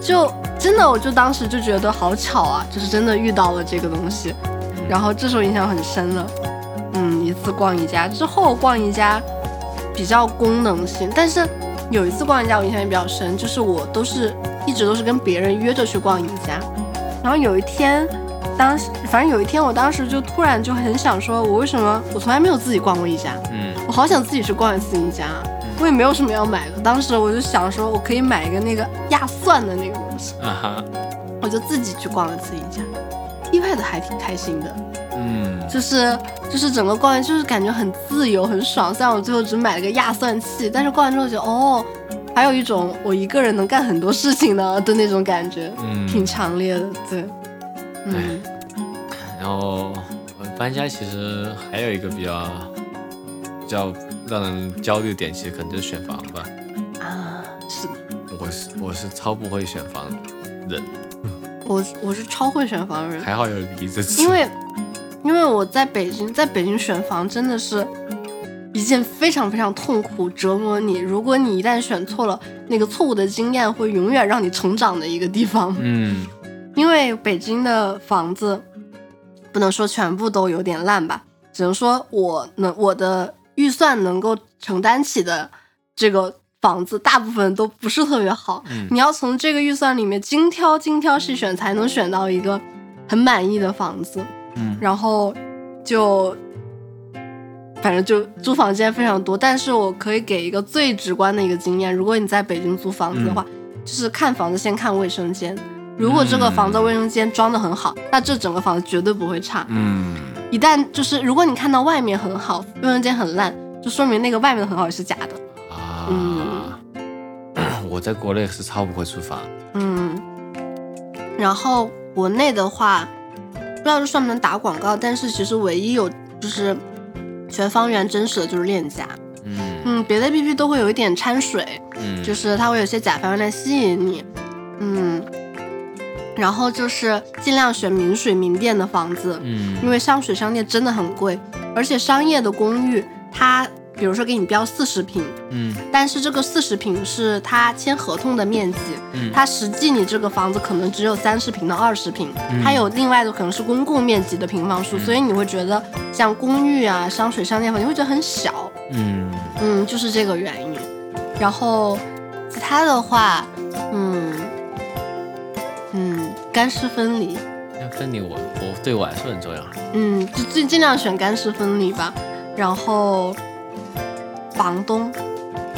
Speaker 2: 就真的我就当时就觉得好巧啊，就是真的遇到了这个东西。然后这时候印象很深了，嗯，一次逛宜家之后逛宜家比较功能性，但是有一次逛宜家我印象也比较深，就是我都是一直都是跟别人约着去逛宜家，然后有一天，当时反正有一天我当时就突然就很想说，我为什么我从来没有自己逛过宜家，嗯，我好想自己去逛一次宜家，我也没有什么要买的，当时我就想说我可以买一个那个压蒜的那个东西，啊哈，我就自己去逛了次宜家。意外的还挺开心的，嗯，就是就是整个逛完就是感觉很自由很爽。虽然我最后只买了个压蒜器，但是逛完之后觉得哦，还有一种我一个人能干很多事情呢 的那种感觉，嗯，挺强烈的，对，
Speaker 1: 嗯。然后搬家其实还有一个比较比较让人焦虑的点，其实可能就是选房吧。
Speaker 2: 啊，是的，
Speaker 1: 我是我是超不会选房人。
Speaker 2: 我我是超会选房的人，
Speaker 1: 还好有你这次。
Speaker 2: 因为因为我在北京，在北京选房真的是一件非常非常痛苦、折磨你。如果你一旦选错了，那个错误的经验会永远让你成长的一个地方。嗯，因为北京的房子不能说全部都有点烂吧，只能说我能我的预算能够承担起的这个。房子大部分都不是特别好，你要从这个预算里面精挑精挑细选，才能选到一个很满意的房子。嗯，然后就反正就租房间非常多，但是我可以给一个最直观的一个经验：如果你在北京租房子的话，就是看房子先看卫生间。如果这个房子卫生间装的很好，那这整个房子绝对不会差。嗯，一旦就是如果你看到外面很好，卫生间很烂，就说明那个外面的很好也是假的。
Speaker 1: 嗯，我在国内是超不会租房。
Speaker 2: 嗯，然后国内的话，不知道这算不能打广告，但是其实唯一有就是全方圆真实的就是链家。嗯嗯，别的 A P P 都会有一点掺水，嗯，就是它会有些假房源来吸引你。嗯，然后就是尽量选明水明店的房子，嗯，因为上水商店真的很贵，而且商业的公寓它。比如说给你标四十平，嗯，但是这个四十平是他签合同的面积，嗯，他实际你这个房子可能只有三十平到二十平，它有另外的可能是公共面积的平方数，所以你会觉得像公寓啊、商水商店房，你会觉得很小，嗯。嗯，就是这个原因。然后其他的话，嗯嗯，干湿分离，
Speaker 1: 分离我我对我来说很重要，
Speaker 2: 嗯，就尽尽量选干湿分离吧，然后。房东，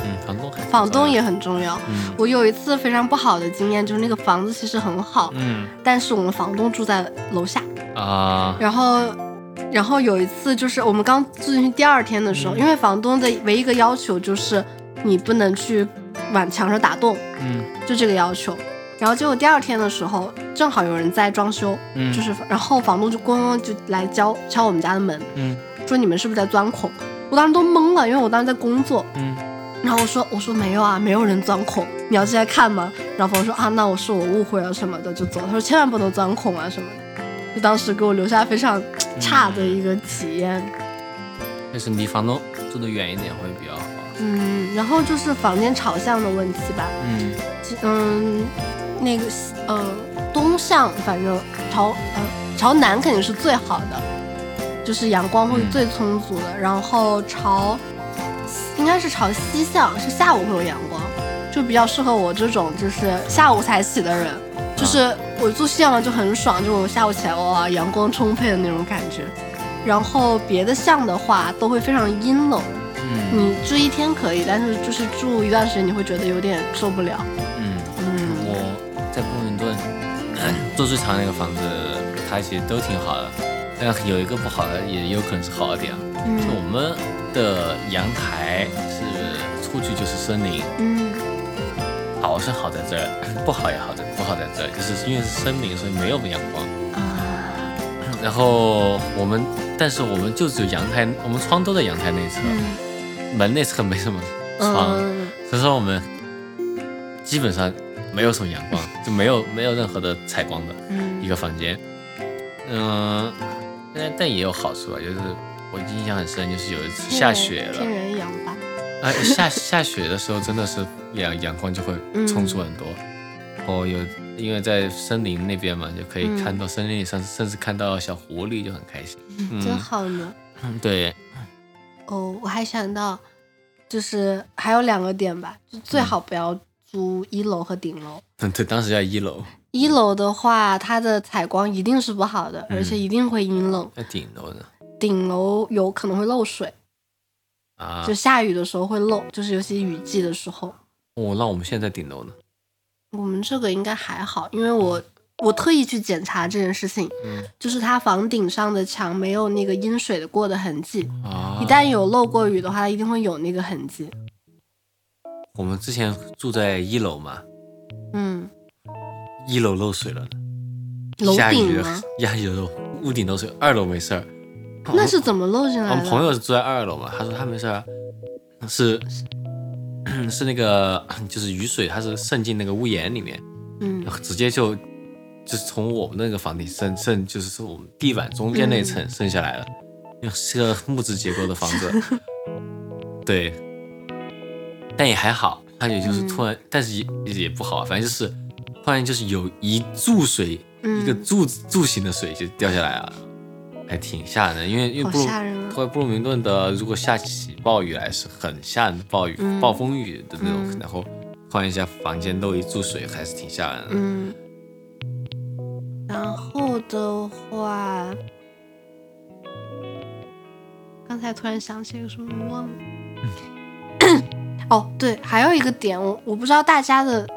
Speaker 1: 嗯，房东还
Speaker 2: 房东也很重要。
Speaker 1: 嗯
Speaker 2: 我有一次非常不好的经验，就是那个房子其实很好，
Speaker 1: 嗯
Speaker 2: 但是我们房东住在楼下，
Speaker 1: 啊
Speaker 2: 然后。然后有一次，就是我们刚住进去第二天的时候，
Speaker 1: 嗯
Speaker 2: 因为房东的唯一一个要求就是你不能去往墙上打洞，
Speaker 1: 嗯
Speaker 2: 就这个要求。然后结果第二天的时候，正好有人在装修，
Speaker 1: 嗯
Speaker 2: 就是然后房东就咣咣就来敲敲我们家的门，
Speaker 1: 嗯
Speaker 2: 说你们是不是在钻孔？我当时都懵了，因为我当时在工作。
Speaker 1: 嗯
Speaker 2: 然后我说我说没有啊，没有人钻孔，你要进来看吗？然后房东说啊，那我是我误会了什么的，就走。他说千万不能钻孔啊什么的，就当时给我留下非常差的一个体验。
Speaker 1: 但是离房东住的远一点会比较好。
Speaker 2: 嗯，然后就是房间朝向的问题吧，
Speaker 1: 嗯
Speaker 2: 嗯，那个西呃东向反正朝呃朝南肯定是最好的，就是阳光会
Speaker 1: 嗯
Speaker 2: 最充足的。然后朝应该是朝西向，是下午会有阳光，就比较适合我这种就是下午才起的人。就是我住西向就很爽，就是我下午起来哇阳光充沛的那种感觉。然后别的巷的话都会非常阴冷，
Speaker 1: 嗯
Speaker 2: 你住一天可以，但是就是住一段时间你会觉得有点受不了。
Speaker 1: 嗯，
Speaker 2: 嗯
Speaker 1: 我在布鲁明顿 住最长那个房子，它其实都挺好的，但有一个不好的，也有可能是好的点。就我
Speaker 2: 嗯
Speaker 1: 们的阳台是出去就是森林，
Speaker 2: 嗯
Speaker 1: 好是好在这儿，不好也好在不好在这儿，就是因为是森林，所以没有阳光。
Speaker 2: 啊
Speaker 1: 然后我们，但是我们就只有阳台，我们窗都在阳台内侧，
Speaker 2: 嗯
Speaker 1: 门内侧没什么窗，
Speaker 2: 嗯
Speaker 1: 所以说我们基本上没有什么阳光，就没有没有任何的采光的一
Speaker 2: 嗯
Speaker 1: 个房间。嗯，但但也有好处啊，就是我印象很深，就是有一次下雪了
Speaker 2: 天，人阳吧。
Speaker 1: 哎，下下雪的时候真的是阳阳光就会充足很多。哦，有因为在森林那边嘛，就可以
Speaker 2: 嗯
Speaker 1: 看到森林里甚甚至看到小狐狸，就很开心。嗯
Speaker 2: 真好呢。
Speaker 1: 嗯，对，
Speaker 2: 哦，我还想到，就是还有两个点吧，就最好不要租一楼和顶楼。
Speaker 1: 嗯对，当时在一楼，
Speaker 2: 一楼的话，它的采光一定是不好的，
Speaker 1: 嗯
Speaker 2: 而且一定会阴冷。
Speaker 1: 那顶楼呢。
Speaker 2: 顶楼有可能会漏水，
Speaker 1: 啊
Speaker 2: 就，下雨的时候会漏，就是尤其雨季的时候。
Speaker 1: 哦，那我们现在在顶楼呢。
Speaker 2: 我们这个应该还好，因为我我特意去检查这件事情，
Speaker 1: 嗯
Speaker 2: 就是它房顶上的墙没有那个阴水的过的痕迹，
Speaker 1: 啊，
Speaker 2: 一旦有漏过雨的话，它一定会有那个痕迹。
Speaker 1: 我们之前住在一楼嘛，
Speaker 2: 嗯，
Speaker 1: 一楼漏水了，
Speaker 2: 楼
Speaker 1: 下雨
Speaker 2: 吗？
Speaker 1: 呀，有屋顶漏水，二楼没事儿。
Speaker 2: 那是怎么漏进来的？我们？
Speaker 1: 朋友是住在二楼嘛，他说他没事儿啊，是 是那个 就是雨水，它是渗进那个屋檐里面，
Speaker 2: 嗯。
Speaker 1: 然后直接就就是从我们那个房顶渗渗，就是从我们地板中间那
Speaker 2: 嗯
Speaker 1: 层渗下来了，是个木质结构的房子，对，但也还好，它也就是突然，但是也也不好，反正就是突然就是有一注水，
Speaker 2: 嗯。
Speaker 1: 一个柱柱形的水就掉下来了，还挺吓人的，因为因为
Speaker 2: 好
Speaker 1: 布鲁明顿的如果下起暴雨来是很吓人的暴雨、
Speaker 2: 嗯。
Speaker 1: 暴风雨的那种，
Speaker 2: 嗯。
Speaker 1: 然后突然一下房间漏一注水，还是挺吓人的。
Speaker 2: 嗯，然后的话，刚才突然想起一个什么忘了。哦，对，还有一个点，我我不知道大家的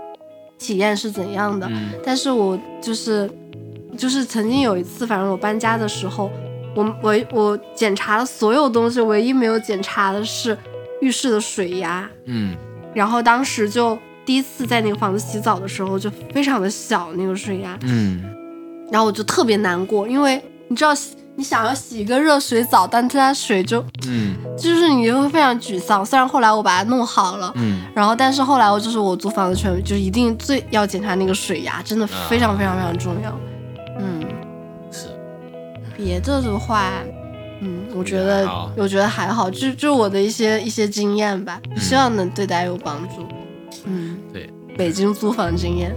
Speaker 2: 体验是怎样的，
Speaker 1: 嗯。
Speaker 2: 但是我就是就是曾经有一次，反正我搬家的时候，我我我检查了所有东西，唯一没有检查的是浴室的水压。
Speaker 1: 嗯。
Speaker 2: 然后当时就第一次在那个房子洗澡的时候，就非常的小那个水压，
Speaker 1: 嗯。
Speaker 2: 然后我就特别难过，因为你知道洗你想要洗一个热水澡，但它水就
Speaker 1: 嗯
Speaker 2: 就是你就会非常沮丧。虽然后来我把它弄好了。
Speaker 1: 嗯
Speaker 2: 然后，但是后来我就是我租房子全就一定最要检查那个水压，真的非常非常非常重要。嗯，
Speaker 1: 是
Speaker 2: 别的的话，嗯，我觉得我觉得还好，就就我的一些一些经验吧，希望能对大家有帮助。嗯，
Speaker 1: 对，
Speaker 2: 北京租房经验，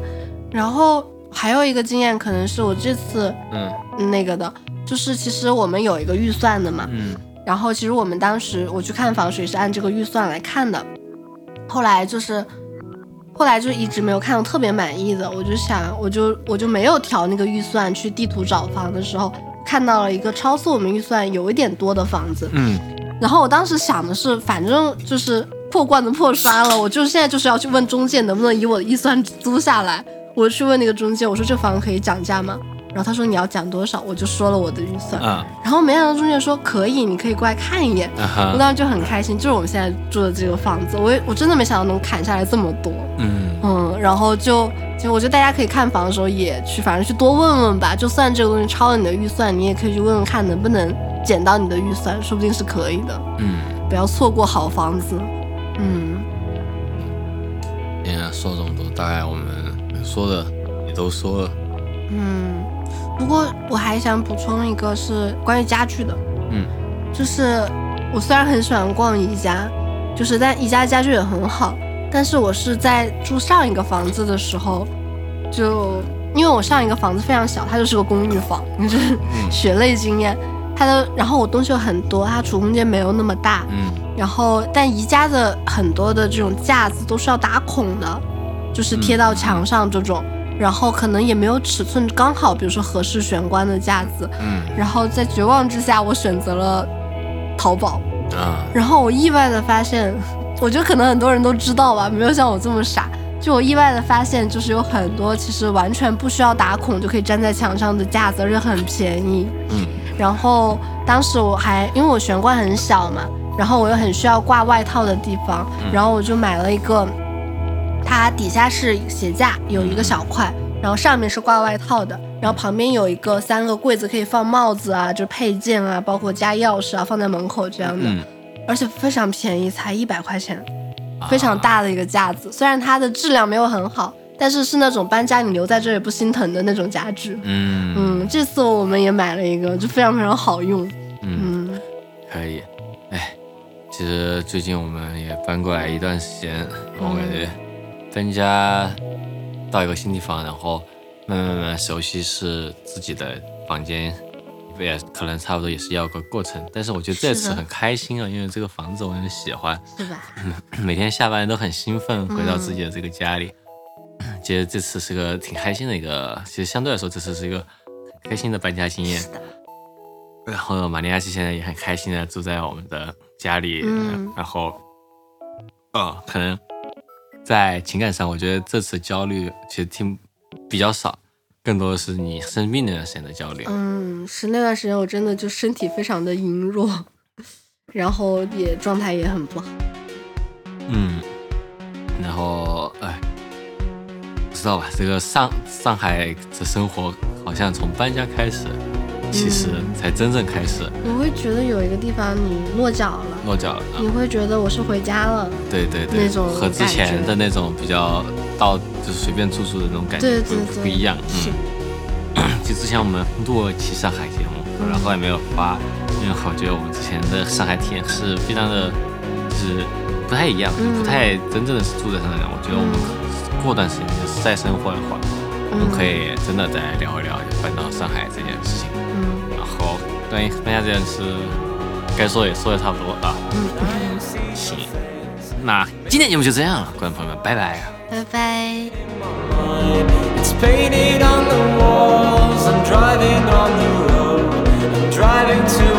Speaker 2: 然后还有一个经验可能是我这次
Speaker 1: 嗯
Speaker 2: 那个的，就是其实我们有一个预算的嘛，
Speaker 1: 嗯
Speaker 2: 然后其实我们当时我去看房水是按这个预算来看的，后来就是后来就一直没有看到特别满意的，我就想我就我就没有调那个预算去地图找房的时候，看到了一个超出我们预算有一点多的房子，
Speaker 1: 嗯
Speaker 2: 然后我当时想的是，反正就是破罐子破摔了，我就现在就是要去问中介能不能以我的预算租下来。我去问那个中介，我说这房可以讲价吗？然后他说你要讲多少，我就说了我的预算。
Speaker 1: 嗯
Speaker 2: 然后没想到中介说可以，你可以过来看一眼。
Speaker 1: 嗯
Speaker 2: 我当时就很开心，就是我们现在住的这个房子，我也我真的没想到能砍下来这么多。
Speaker 1: 嗯
Speaker 2: 嗯，然后就就我觉得大家可以看房的时候也去，反正去多问问吧。就算这个东西超了你的预算，你也可以去问问看能不能减到你的预算，说不定是可以的。
Speaker 1: 嗯，
Speaker 2: 不要错过好房子。嗯
Speaker 1: 今天说这么多，大概我们能说的也都说了。
Speaker 2: 嗯，不过我还想补充一个是关于家具的，
Speaker 1: 嗯。
Speaker 2: 就是我虽然很喜欢逛宜家，就是但宜家家具也很好，但是我是在住上一个房子的时候，就因为我上一个房子非常小，它就是个公寓房，就是
Speaker 1: 嗯
Speaker 2: 血泪经验。它的，然后我东西有很多，它储物空间没有那么大，
Speaker 1: 嗯。
Speaker 2: 然后但宜家的很多的这种架子都是要打孔的，就是贴到墙上这种，然后可能也没有尺寸刚好，比如说合适玄关的架子，
Speaker 1: 嗯
Speaker 2: 然后在绝望之下，我选择了淘宝，
Speaker 1: 啊
Speaker 2: 然后我意外的发现，我觉得可能很多人都知道吧，没有像我这么傻。就我意外的发现，就是有很多其实完全不需要打孔就可以粘在墙上的架子，而且很便宜。
Speaker 1: 嗯
Speaker 2: 然后当时我还因为我玄关很小嘛，然后我又很需要挂外套的地方，然后我就买了一个，它底下是鞋架，有一个小块，然后上面是挂外套的，然后旁边有一个三个柜子可以放帽子啊，就是配件啊，包括加钥匙啊，放在门口这样的，
Speaker 1: 嗯，
Speaker 2: 而且非常便宜，才一百块钱，非常大的一个架子，虽然它的质量没有很好。但是是那种搬家你留在这也不心疼的那种家具，
Speaker 1: 嗯。
Speaker 2: 嗯，这次我们也买了一个，就非常非常好用，
Speaker 1: 嗯，
Speaker 2: 嗯。
Speaker 1: 可以。哎，其实最近我们也搬过来一段时间，我感觉搬家到一个新地方，然后慢慢慢慢熟悉是自己的房间，也可能差不多也是要个过程。但是我觉得这次很开心啊，因为这个房子我很喜欢，
Speaker 2: 是吧？
Speaker 1: 每天下班都很兴奋，回到自己的这个家里。觉得这次是个挺开心的一个，其实相对来说这次是一个很开心的搬家经验。然后玛利亚奇现在也很开心的住在我们的家里，
Speaker 2: 嗯
Speaker 1: 然后，呃，可能在情感上，我觉得这次焦虑其实听比较少，更多的是你生病那段时间的焦虑。
Speaker 2: 嗯，是那段时间我真的就身体非常的羸弱，然后也状态也很不好。
Speaker 1: 嗯，然后哎，不知道吧？这个上上海的生活好像从搬家开始，其实才真正开始
Speaker 2: 你会觉得有一个地方你落脚了，
Speaker 1: 落脚了。
Speaker 2: 你会觉得我是回家了。
Speaker 1: 对对对，
Speaker 2: 那种
Speaker 1: 和之前的那种比较到就是随便住住的那种感觉不
Speaker 2: 对对对，
Speaker 1: 不一样。嗯，就之前我们录了一期上海节目，然后也没有发，因为我觉得我们之前的上海体验是非常的，就是不太一样，
Speaker 2: 嗯
Speaker 1: 不太真正的是住在上海。我觉得我们过段时间就是再生活一会儿，我们可以真的再聊一聊搬到上海这件事情。
Speaker 2: 嗯，
Speaker 1: 然后关于搬家这件事，该说也说的差不多了。
Speaker 2: 嗯，
Speaker 1: 行，那今天节目就这样了，观众朋友们，拜拜，
Speaker 2: 拜拜。
Speaker 3: It's painted
Speaker 1: on the walls. I'm driving on the road. I'm driving to.